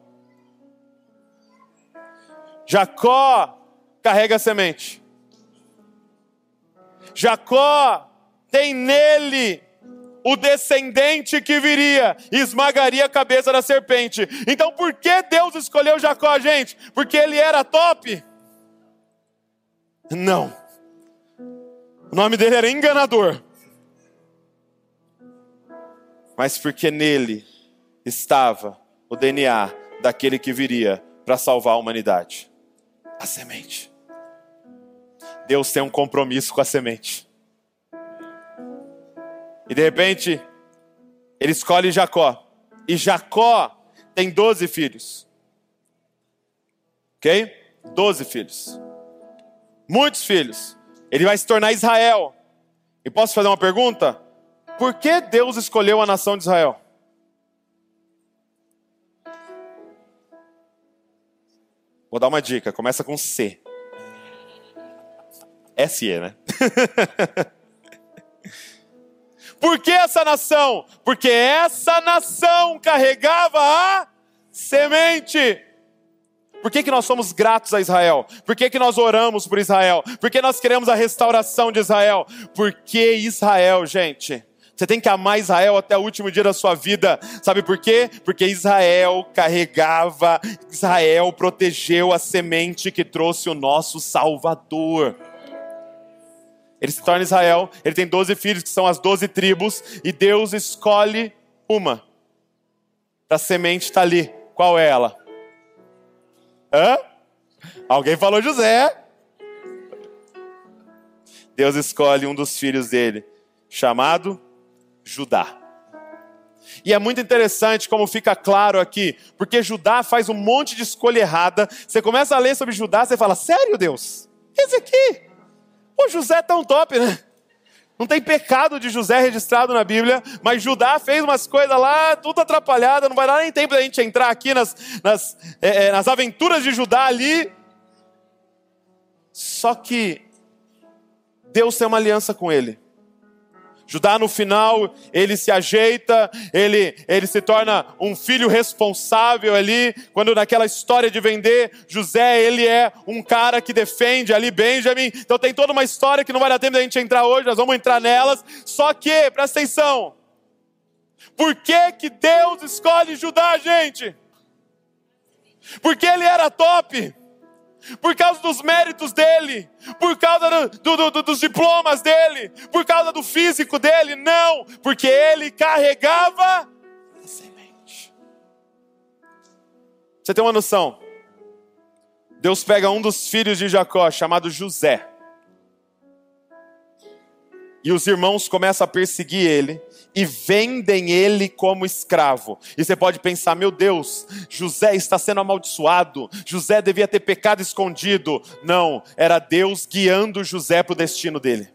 Jacó carrega a semente. Jacó tem nele o descendente que viria e esmagaria a cabeça da serpente. Então, por que Deus escolheu Jacó, gente? Porque ele era top? Não. O nome dele era enganador. Mas porque nele estava o DNA daquele que viria para salvar a humanidade a semente. Deus tem um compromisso com a semente. E de repente, ele escolhe Jacó. E Jacó tem 12 filhos. Ok? 12 filhos. Muitos filhos. Ele vai se tornar Israel. E posso fazer uma pergunta? Por que Deus escolheu a nação de Israel? Vou dar uma dica, começa com C. SE, né? Por que essa nação? Porque essa nação carregava a semente. Por que, que nós somos gratos a Israel? Por que, que nós oramos por Israel? Por que nós queremos a restauração de Israel? Porque Israel, gente, você tem que amar Israel até o último dia da sua vida. Sabe por quê? Porque Israel carregava, Israel protegeu a semente que trouxe o nosso Salvador. Ele se torna Israel, ele tem 12 filhos, que são as 12 tribos, e Deus escolhe uma. A semente está ali. Qual é ela? Hã? Alguém falou José. Deus escolhe um dos filhos dele, chamado Judá. E é muito interessante como fica claro aqui, porque Judá faz um monte de escolha errada. Você começa a ler sobre Judá, você fala: Sério, Deus? Esse aqui? O José é tão top, né? Não tem pecado de José registrado na Bíblia, mas Judá fez umas coisas lá, tudo atrapalhada, não vai dar nem tempo da gente entrar aqui nas, nas, é, nas aventuras de Judá ali. Só que Deus tem uma aliança com ele. Judá no final, ele se ajeita, ele, ele se torna um filho responsável ali. Quando naquela história de vender, José, ele é um cara que defende ali Benjamin. Então tem toda uma história que não vai dar tempo da gente entrar hoje, nós vamos entrar nelas. Só que, presta atenção, por que que Deus escolhe Judá, gente? Porque ele era top por causa dos méritos dele, por causa do, do, do, dos diplomas dele, por causa do físico dele, não, porque ele carregava a semente. Você tem uma noção? Deus pega um dos filhos de Jacó, chamado José, e os irmãos começam a perseguir ele, e vendem ele como escravo. E você pode pensar, meu Deus, José está sendo amaldiçoado, José devia ter pecado escondido. Não, era Deus guiando José para o destino dele.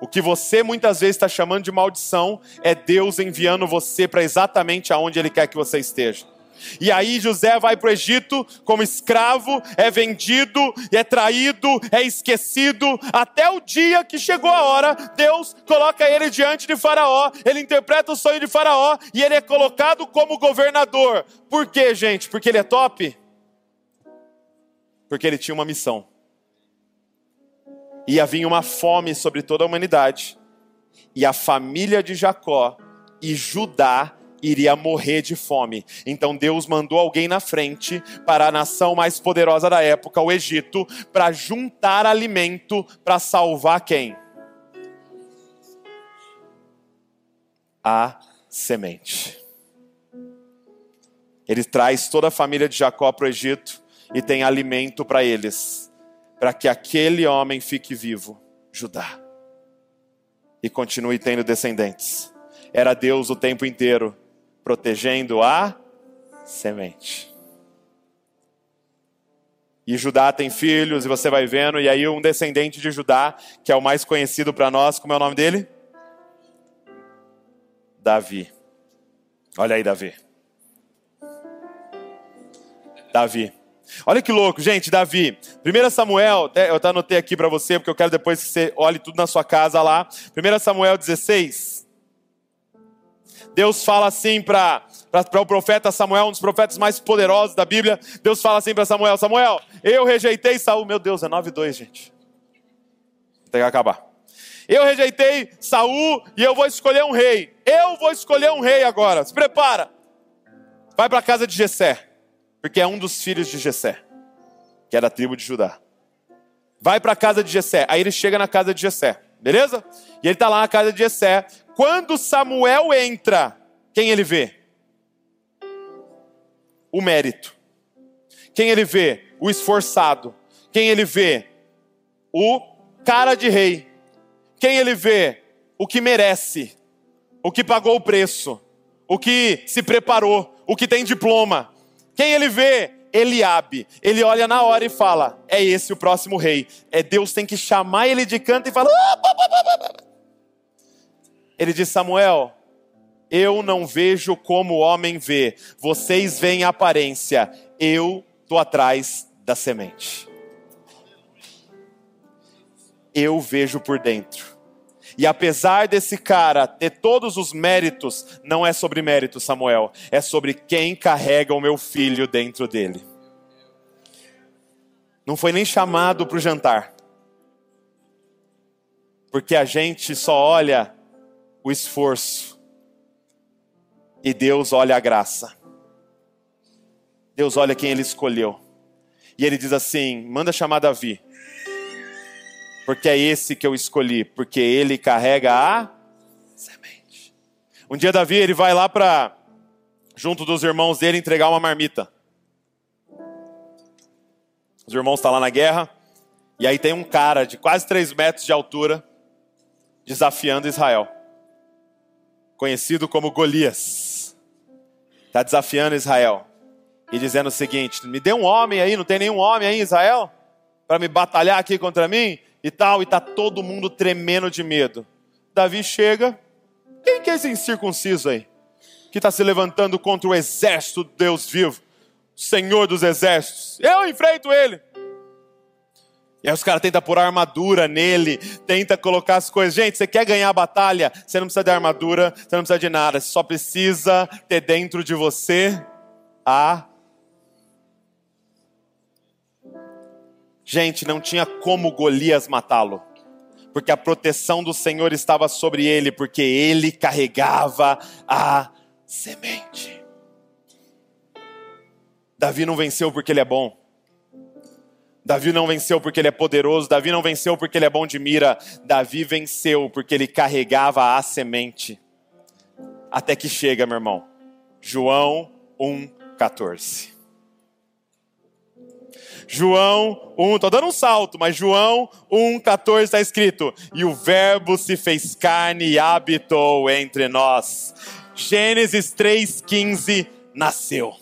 O que você muitas vezes está chamando de maldição é Deus enviando você para exatamente aonde Ele quer que você esteja. E aí José vai para o Egito como escravo, é vendido, é traído, é esquecido, até o dia que chegou a hora, Deus coloca ele diante de Faraó, ele interpreta o sonho de Faraó e ele é colocado como governador. Por quê, gente? Porque ele é top? Porque ele tinha uma missão. Ia vir uma fome sobre toda a humanidade, e a família de Jacó e Judá iria morrer de fome. Então Deus mandou alguém na frente para a nação mais poderosa da época, o Egito, para juntar alimento para salvar quem? A semente. Ele traz toda a família de Jacó para o Egito e tem alimento para eles, para que aquele homem fique vivo, Judá, e continue tendo descendentes. Era Deus o tempo inteiro protegendo a semente. E Judá tem filhos, e você vai vendo, e aí um descendente de Judá, que é o mais conhecido para nós, como é o nome dele? Davi. Olha aí, Davi. Davi. Olha que louco, gente, Davi. 1 Samuel, eu até anotei aqui para você, porque eu quero depois que você olhe tudo na sua casa lá. 1 Samuel 16. Deus fala assim para o profeta Samuel, um dos profetas mais poderosos da Bíblia. Deus fala assim para Samuel: Samuel, eu rejeitei Saul. Meu Deus, é 9-2, gente. Tem que acabar. Eu rejeitei Saul e eu vou escolher um rei. Eu vou escolher um rei agora. Se prepara. Vai para a casa de Jessé, porque é um dos filhos de Jessé, que é da tribo de Judá. Vai para a casa de Jessé. Aí ele chega na casa de Jessé, beleza? E ele está lá na casa de Jessé quando Samuel entra, quem ele vê? O mérito. Quem ele vê? O esforçado. Quem ele vê? O cara de rei. Quem ele vê? O que merece. O que pagou o preço. O que se preparou. O que tem diploma. Quem ele vê? Eliabe. Ele olha na hora e fala: É esse o próximo rei. É Deus tem que chamar ele de canto e fala. Ele diz: Samuel, eu não vejo como o homem vê, vocês veem a aparência, eu estou atrás da semente. Eu vejo por dentro. E apesar desse cara ter todos os méritos, não é sobre mérito, Samuel, é sobre quem carrega o meu filho dentro dele. Não foi nem chamado para o jantar, porque a gente só olha o esforço. E Deus olha a graça. Deus olha quem ele escolheu. E ele diz assim: manda chamar Davi. Porque é esse que eu escolhi, porque ele carrega a semente. Um dia Davi ele vai lá para junto dos irmãos dele entregar uma marmita. Os irmãos estão tá lá na guerra e aí tem um cara de quase três metros de altura desafiando Israel conhecido como Golias, está desafiando Israel e dizendo o seguinte: me dê um homem aí, não tem nenhum homem aí em Israel para me batalhar aqui contra mim e tal, e está todo mundo tremendo de medo. Davi chega, quem que é esse incircunciso aí? Que está se levantando contra o exército do Deus vivo, Senhor dos exércitos. Eu enfrento ele. E aí os caras tentam pôr armadura nele, tenta colocar as coisas. Gente, você quer ganhar a batalha? Você não precisa de armadura, você não precisa de nada. Você só precisa ter dentro de você a. Gente, não tinha como Golias matá-lo, porque a proteção do Senhor estava sobre ele, porque ele carregava a semente. Davi não venceu porque ele é bom. Davi não venceu porque ele é poderoso, Davi não venceu porque ele é bom de mira, Davi venceu porque ele carregava a semente. Até que chega, meu irmão. João 1,14. João 1, tô dando um salto, mas João 1,14 está escrito: E o Verbo se fez carne e habitou entre nós. Gênesis 3,15 nasceu.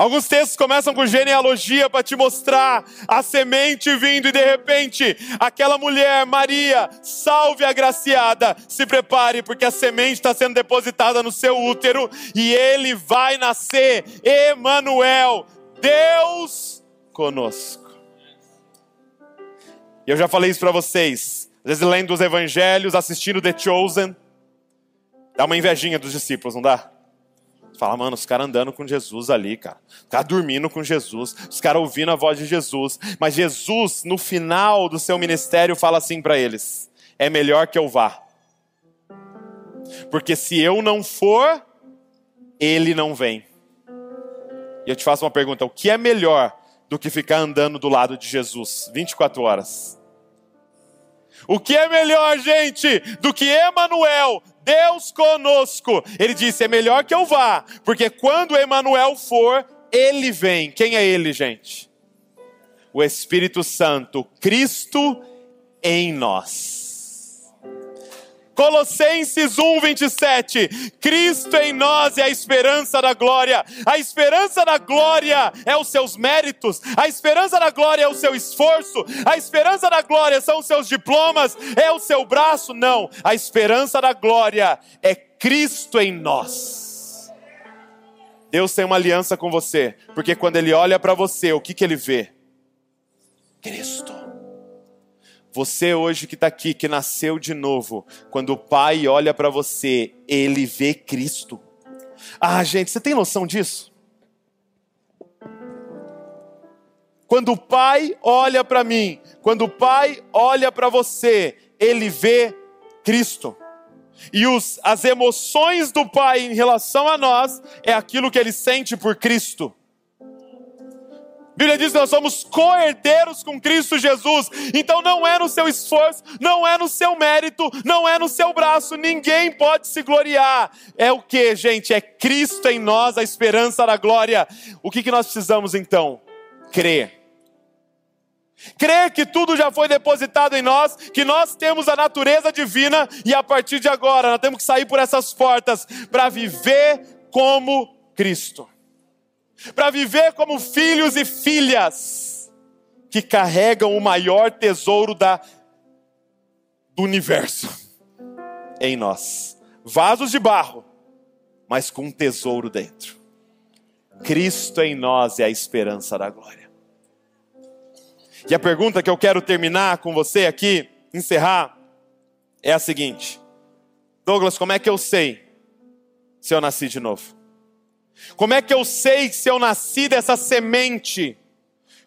Alguns textos começam com genealogia para te mostrar a semente vindo e de repente aquela mulher, Maria, salve agraciada, se prepare porque a semente está sendo depositada no seu útero e ele vai nascer, Emanuel, Deus conosco. E eu já falei isso para vocês, às vezes lendo os evangelhos, assistindo The Chosen, dá uma invejinha dos discípulos, não dá? Fala, mano, os caras andando com Jesus ali, cara. Os caras dormindo com Jesus. Os caras ouvindo a voz de Jesus. Mas Jesus, no final do seu ministério, fala assim para eles: É melhor que eu vá. Porque se eu não for, ele não vem. E eu te faço uma pergunta: o que é melhor do que ficar andando do lado de Jesus 24 horas? O que é melhor, gente, do que Emanuel, Deus conosco? Ele disse: é melhor que eu vá, porque quando Emanuel for, ele vem. Quem é ele, gente? O Espírito Santo, Cristo em nós. Colossenses 1, 27. Cristo em nós é a esperança da glória. A esperança da glória é os seus méritos. A esperança da glória é o seu esforço. A esperança da glória são os seus diplomas. É o seu braço. Não. A esperança da glória é Cristo em nós. Deus tem uma aliança com você, porque quando Ele olha para você, o que, que Ele vê? Cristo. Você hoje que está aqui, que nasceu de novo, quando o Pai olha para você, ele vê Cristo. Ah, gente, você tem noção disso? Quando o Pai olha para mim, quando o Pai olha para você, ele vê Cristo. E os, as emoções do Pai em relação a nós é aquilo que ele sente por Cristo. Bíblia diz que nós somos co-herdeiros com Cristo Jesus. Então não é no seu esforço, não é no seu mérito, não é no seu braço, ninguém pode se gloriar. É o que, gente? É Cristo em nós, a esperança da glória. O que, que nós precisamos então? Crer. Crer que tudo já foi depositado em nós, que nós temos a natureza divina e a partir de agora nós temos que sair por essas portas para viver como Cristo para viver como filhos e filhas que carregam o maior tesouro da, do universo em nós. Vasos de barro, mas com um tesouro dentro. Cristo em nós é a esperança da glória. E a pergunta que eu quero terminar com você aqui, encerrar, é a seguinte: Douglas, como é que eu sei se eu nasci de novo? Como é que eu sei se eu nasci dessa semente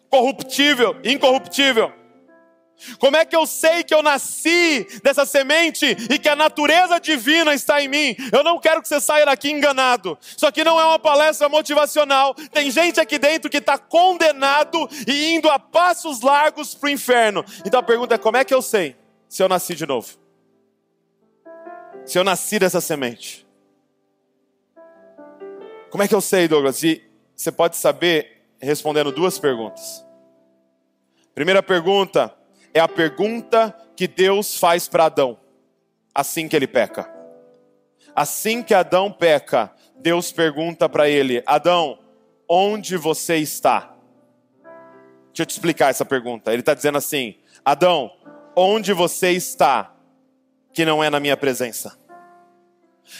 corruptível, incorruptível? Como é que eu sei que eu nasci dessa semente e que a natureza divina está em mim? Eu não quero que você saia daqui enganado. Isso aqui não é uma palestra motivacional. Tem gente aqui dentro que está condenado e indo a passos largos para o inferno. Então a pergunta é: como é que eu sei se eu nasci de novo? Se eu nasci dessa semente? Como é que eu sei, Douglas? E você pode saber respondendo duas perguntas. Primeira pergunta é a pergunta que Deus faz para Adão, assim que ele peca. Assim que Adão peca, Deus pergunta para ele: Adão, onde você está? Deixa eu te explicar essa pergunta. Ele está dizendo assim: Adão, onde você está que não é na minha presença?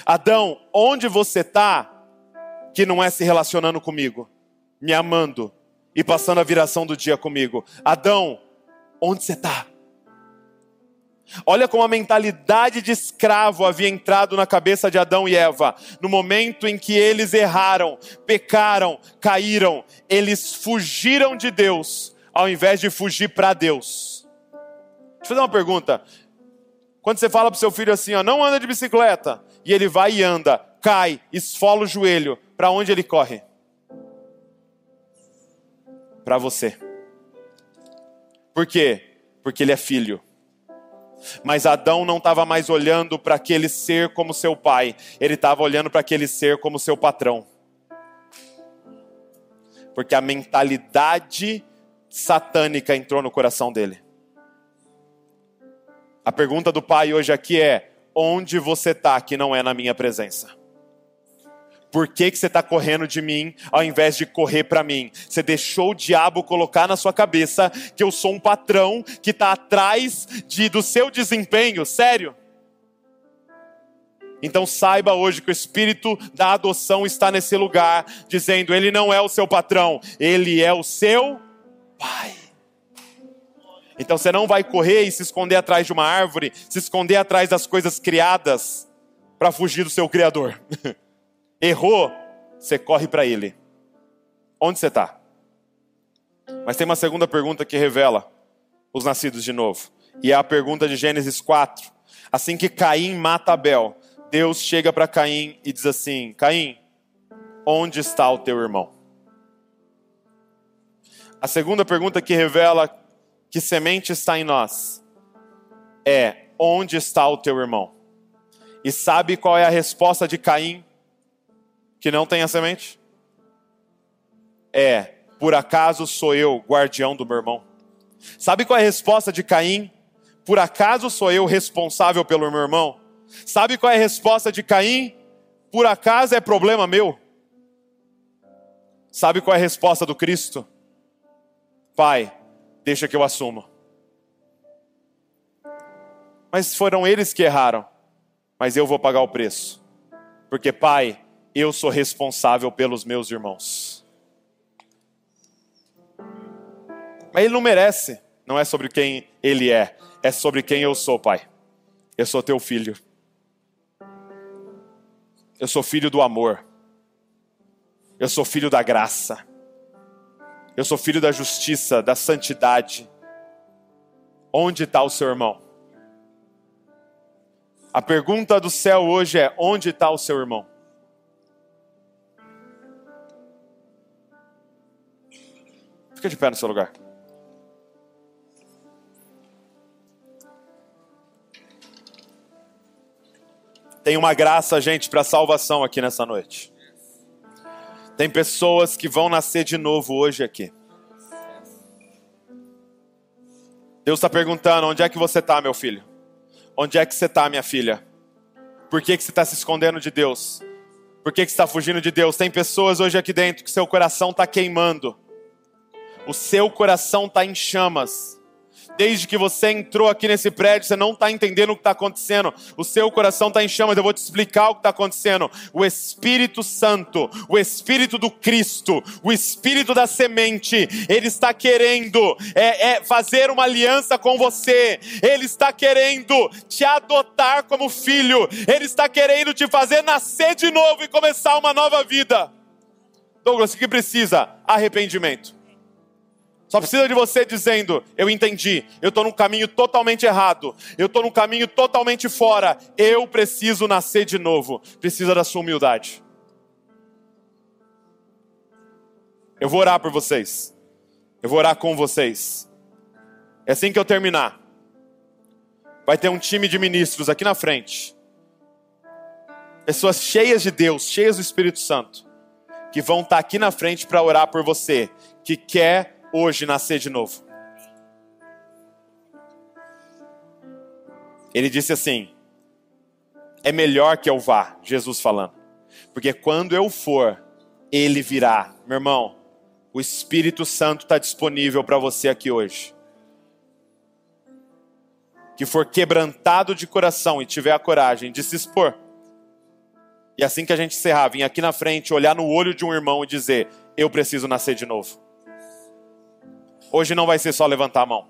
Adão, onde você está que não é se relacionando comigo, me amando e passando a viração do dia comigo. Adão, onde você está? Olha como a mentalidade de escravo havia entrado na cabeça de Adão e Eva. No momento em que eles erraram, pecaram, caíram, eles fugiram de Deus, ao invés de fugir para Deus. Deixa eu fazer uma pergunta. Quando você fala para seu filho assim, ó, não anda de bicicleta, e ele vai e anda, cai, esfola o joelho, para onde ele corre? Para você. Por quê? Porque ele é filho. Mas Adão não estava mais olhando para aquele ser como seu pai, ele estava olhando para aquele ser como seu patrão. Porque a mentalidade satânica entrou no coração dele. A pergunta do pai hoje aqui é: onde você está que não é na minha presença? Por que, que você está correndo de mim ao invés de correr para mim? Você deixou o diabo colocar na sua cabeça que eu sou um patrão que está atrás de, do seu desempenho? Sério? Então saiba hoje que o espírito da adoção está nesse lugar, dizendo: Ele não é o seu patrão, ele é o seu pai. Então você não vai correr e se esconder atrás de uma árvore, se esconder atrás das coisas criadas para fugir do seu Criador. Errou, você corre para Ele. Onde você está? Mas tem uma segunda pergunta que revela os nascidos de novo. E é a pergunta de Gênesis 4. Assim que Caim mata Abel, Deus chega para Caim e diz assim: Caim, onde está o teu irmão? A segunda pergunta que revela que semente está em nós é: onde está o teu irmão? E sabe qual é a resposta de Caim que não tem a semente? É: por acaso sou eu guardião do meu irmão? Sabe qual é a resposta de Caim? Por acaso sou eu responsável pelo meu irmão? Sabe qual é a resposta de Caim? Por acaso é problema meu? Sabe qual é a resposta do Cristo? Pai, deixa que eu assuma. Mas foram eles que erraram, mas eu vou pagar o preço. Porque, Pai, eu sou responsável pelos meus irmãos. Mas ele não merece, não é sobre quem ele é, é sobre quem eu sou, Pai. Eu sou teu filho. Eu sou filho do amor. Eu sou filho da graça. Eu sou filho da justiça, da santidade. Onde está o seu irmão? A pergunta do céu hoje é: onde está o seu irmão? Fica de pé no seu lugar. Tem uma graça, gente, para salvação aqui nessa noite. Tem pessoas que vão nascer de novo hoje aqui. Deus está perguntando: onde é que você está, meu filho? Onde é que você está, minha filha? Por que, que você está se escondendo de Deus? Por que, que você está fugindo de Deus? Tem pessoas hoje aqui dentro que seu coração está queimando, o seu coração está em chamas Desde que você entrou aqui nesse prédio, você não está entendendo o que está acontecendo. O seu coração está em chamas. Eu vou te explicar o que está acontecendo. O Espírito Santo, o Espírito do Cristo, o Espírito da semente, ele está querendo é, é, fazer uma aliança com você. Ele está querendo te adotar como filho. Ele está querendo te fazer nascer de novo e começar uma nova vida. Douglas, o que precisa? Arrependimento. Só precisa de você dizendo: Eu entendi, eu estou num caminho totalmente errado, eu estou num caminho totalmente fora, eu preciso nascer de novo. Precisa da sua humildade. Eu vou orar por vocês, eu vou orar com vocês. É assim que eu terminar. Vai ter um time de ministros aqui na frente, pessoas cheias de Deus, cheias do Espírito Santo, que vão estar aqui na frente para orar por você, que quer hoje nascer de novo. Ele disse assim: É melhor que eu vá, Jesus falando, porque quando eu for, ele virá. Meu irmão, o Espírito Santo está disponível para você aqui hoje. Que for quebrantado de coração e tiver a coragem de se expor. E assim que a gente encerrar, vir aqui na frente, olhar no olho de um irmão e dizer: Eu preciso nascer de novo. Hoje não vai ser só levantar a mão.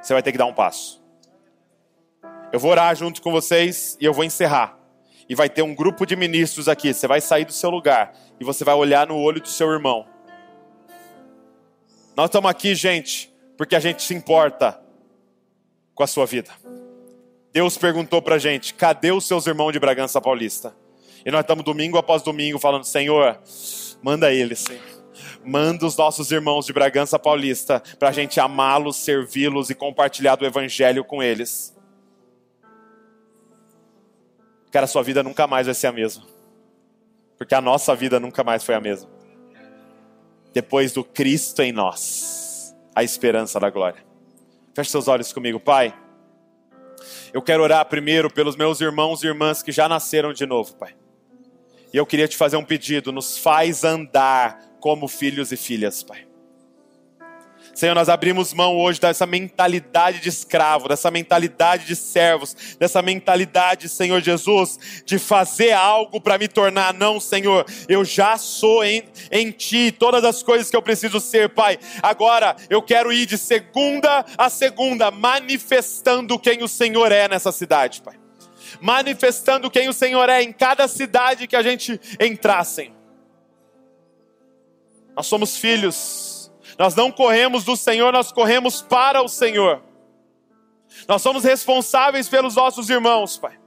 Você vai ter que dar um passo. Eu vou orar junto com vocês e eu vou encerrar. E vai ter um grupo de ministros aqui. Você vai sair do seu lugar e você vai olhar no olho do seu irmão. Nós estamos aqui, gente, porque a gente se importa com a sua vida. Deus perguntou para a gente: cadê os seus irmãos de Bragança Paulista? E nós estamos domingo após domingo falando: Senhor, manda eles, Senhor manda os nossos irmãos de Bragança Paulista para a gente amá-los, servi-los e compartilhar do Evangelho com eles. Cara, sua vida nunca mais vai ser a mesma. Porque a nossa vida nunca mais foi a mesma. Depois do Cristo em nós, a esperança da glória. Feche seus olhos comigo, Pai. Eu quero orar primeiro pelos meus irmãos e irmãs que já nasceram de novo, Pai. E eu queria te fazer um pedido: nos faz andar como filhos e filhas, Pai. Senhor, nós abrimos mão hoje dessa mentalidade de escravo, dessa mentalidade de servos, dessa mentalidade, Senhor Jesus, de fazer algo para me tornar. Não, Senhor, eu já sou em, em Ti todas as coisas que eu preciso ser, Pai. Agora eu quero ir de segunda a segunda, manifestando quem o Senhor é nessa cidade, Pai. Manifestando quem o Senhor é em cada cidade que a gente entrar, Senhor. Nós somos filhos nós não corremos do Senhor, nós corremos para o Senhor. Nós somos responsáveis pelos nossos irmãos, Pai.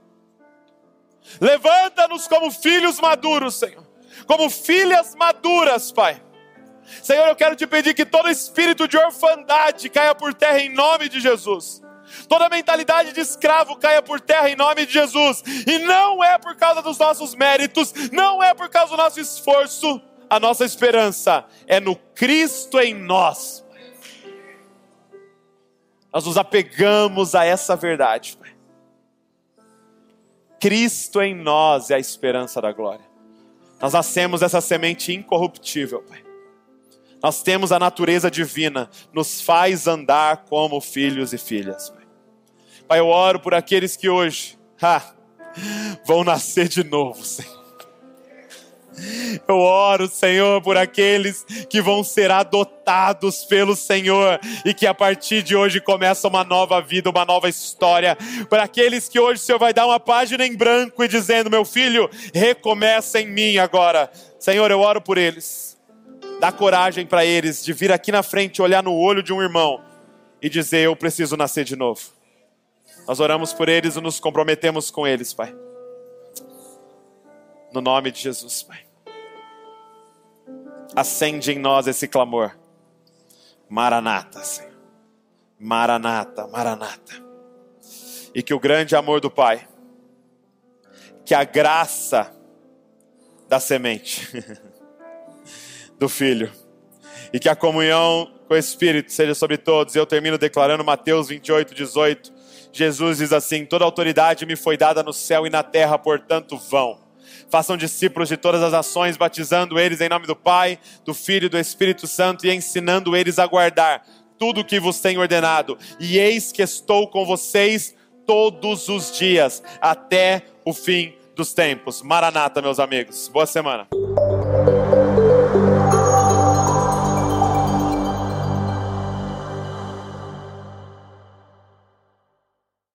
Levanta-nos como filhos maduros, Senhor. Como filhas maduras, Pai. Senhor, eu quero te pedir que todo espírito de orfandade caia por terra em nome de Jesus. Toda mentalidade de escravo caia por terra em nome de Jesus. E não é por causa dos nossos méritos, não é por causa do nosso esforço, a nossa esperança é no Cristo em nós. Nós nos apegamos a essa verdade. Cristo em nós é a esperança da glória. Nós nascemos dessa semente incorruptível, Pai. Nós temos a natureza divina, nos faz andar como filhos e filhas. Pai, pai eu oro por aqueles que hoje ha, vão nascer de novo, Senhor. Eu oro, Senhor, por aqueles que vão ser adotados pelo Senhor e que a partir de hoje começa uma nova vida, uma nova história. Para aqueles que hoje o Senhor vai dar uma página em branco e dizendo: Meu filho, recomeça em mim agora. Senhor, eu oro por eles. Dá coragem para eles de vir aqui na frente, olhar no olho de um irmão e dizer: Eu preciso nascer de novo. Nós oramos por eles e nos comprometemos com eles, Pai. No nome de Jesus, Pai. Acende em nós esse clamor. Maranata, Senhor. Maranata, Maranata. E que o grande amor do Pai, que a graça da semente do Filho, e que a comunhão com o Espírito seja sobre todos. Eu termino declarando Mateus 28, 18. Jesus diz assim: Toda autoridade me foi dada no céu e na terra, portanto, vão Façam discípulos de todas as nações, batizando eles em nome do Pai, do Filho e do Espírito Santo e ensinando eles a guardar tudo o que vos tenho ordenado. E eis que estou com vocês todos os dias, até o fim dos tempos. Maranata, meus amigos. Boa semana.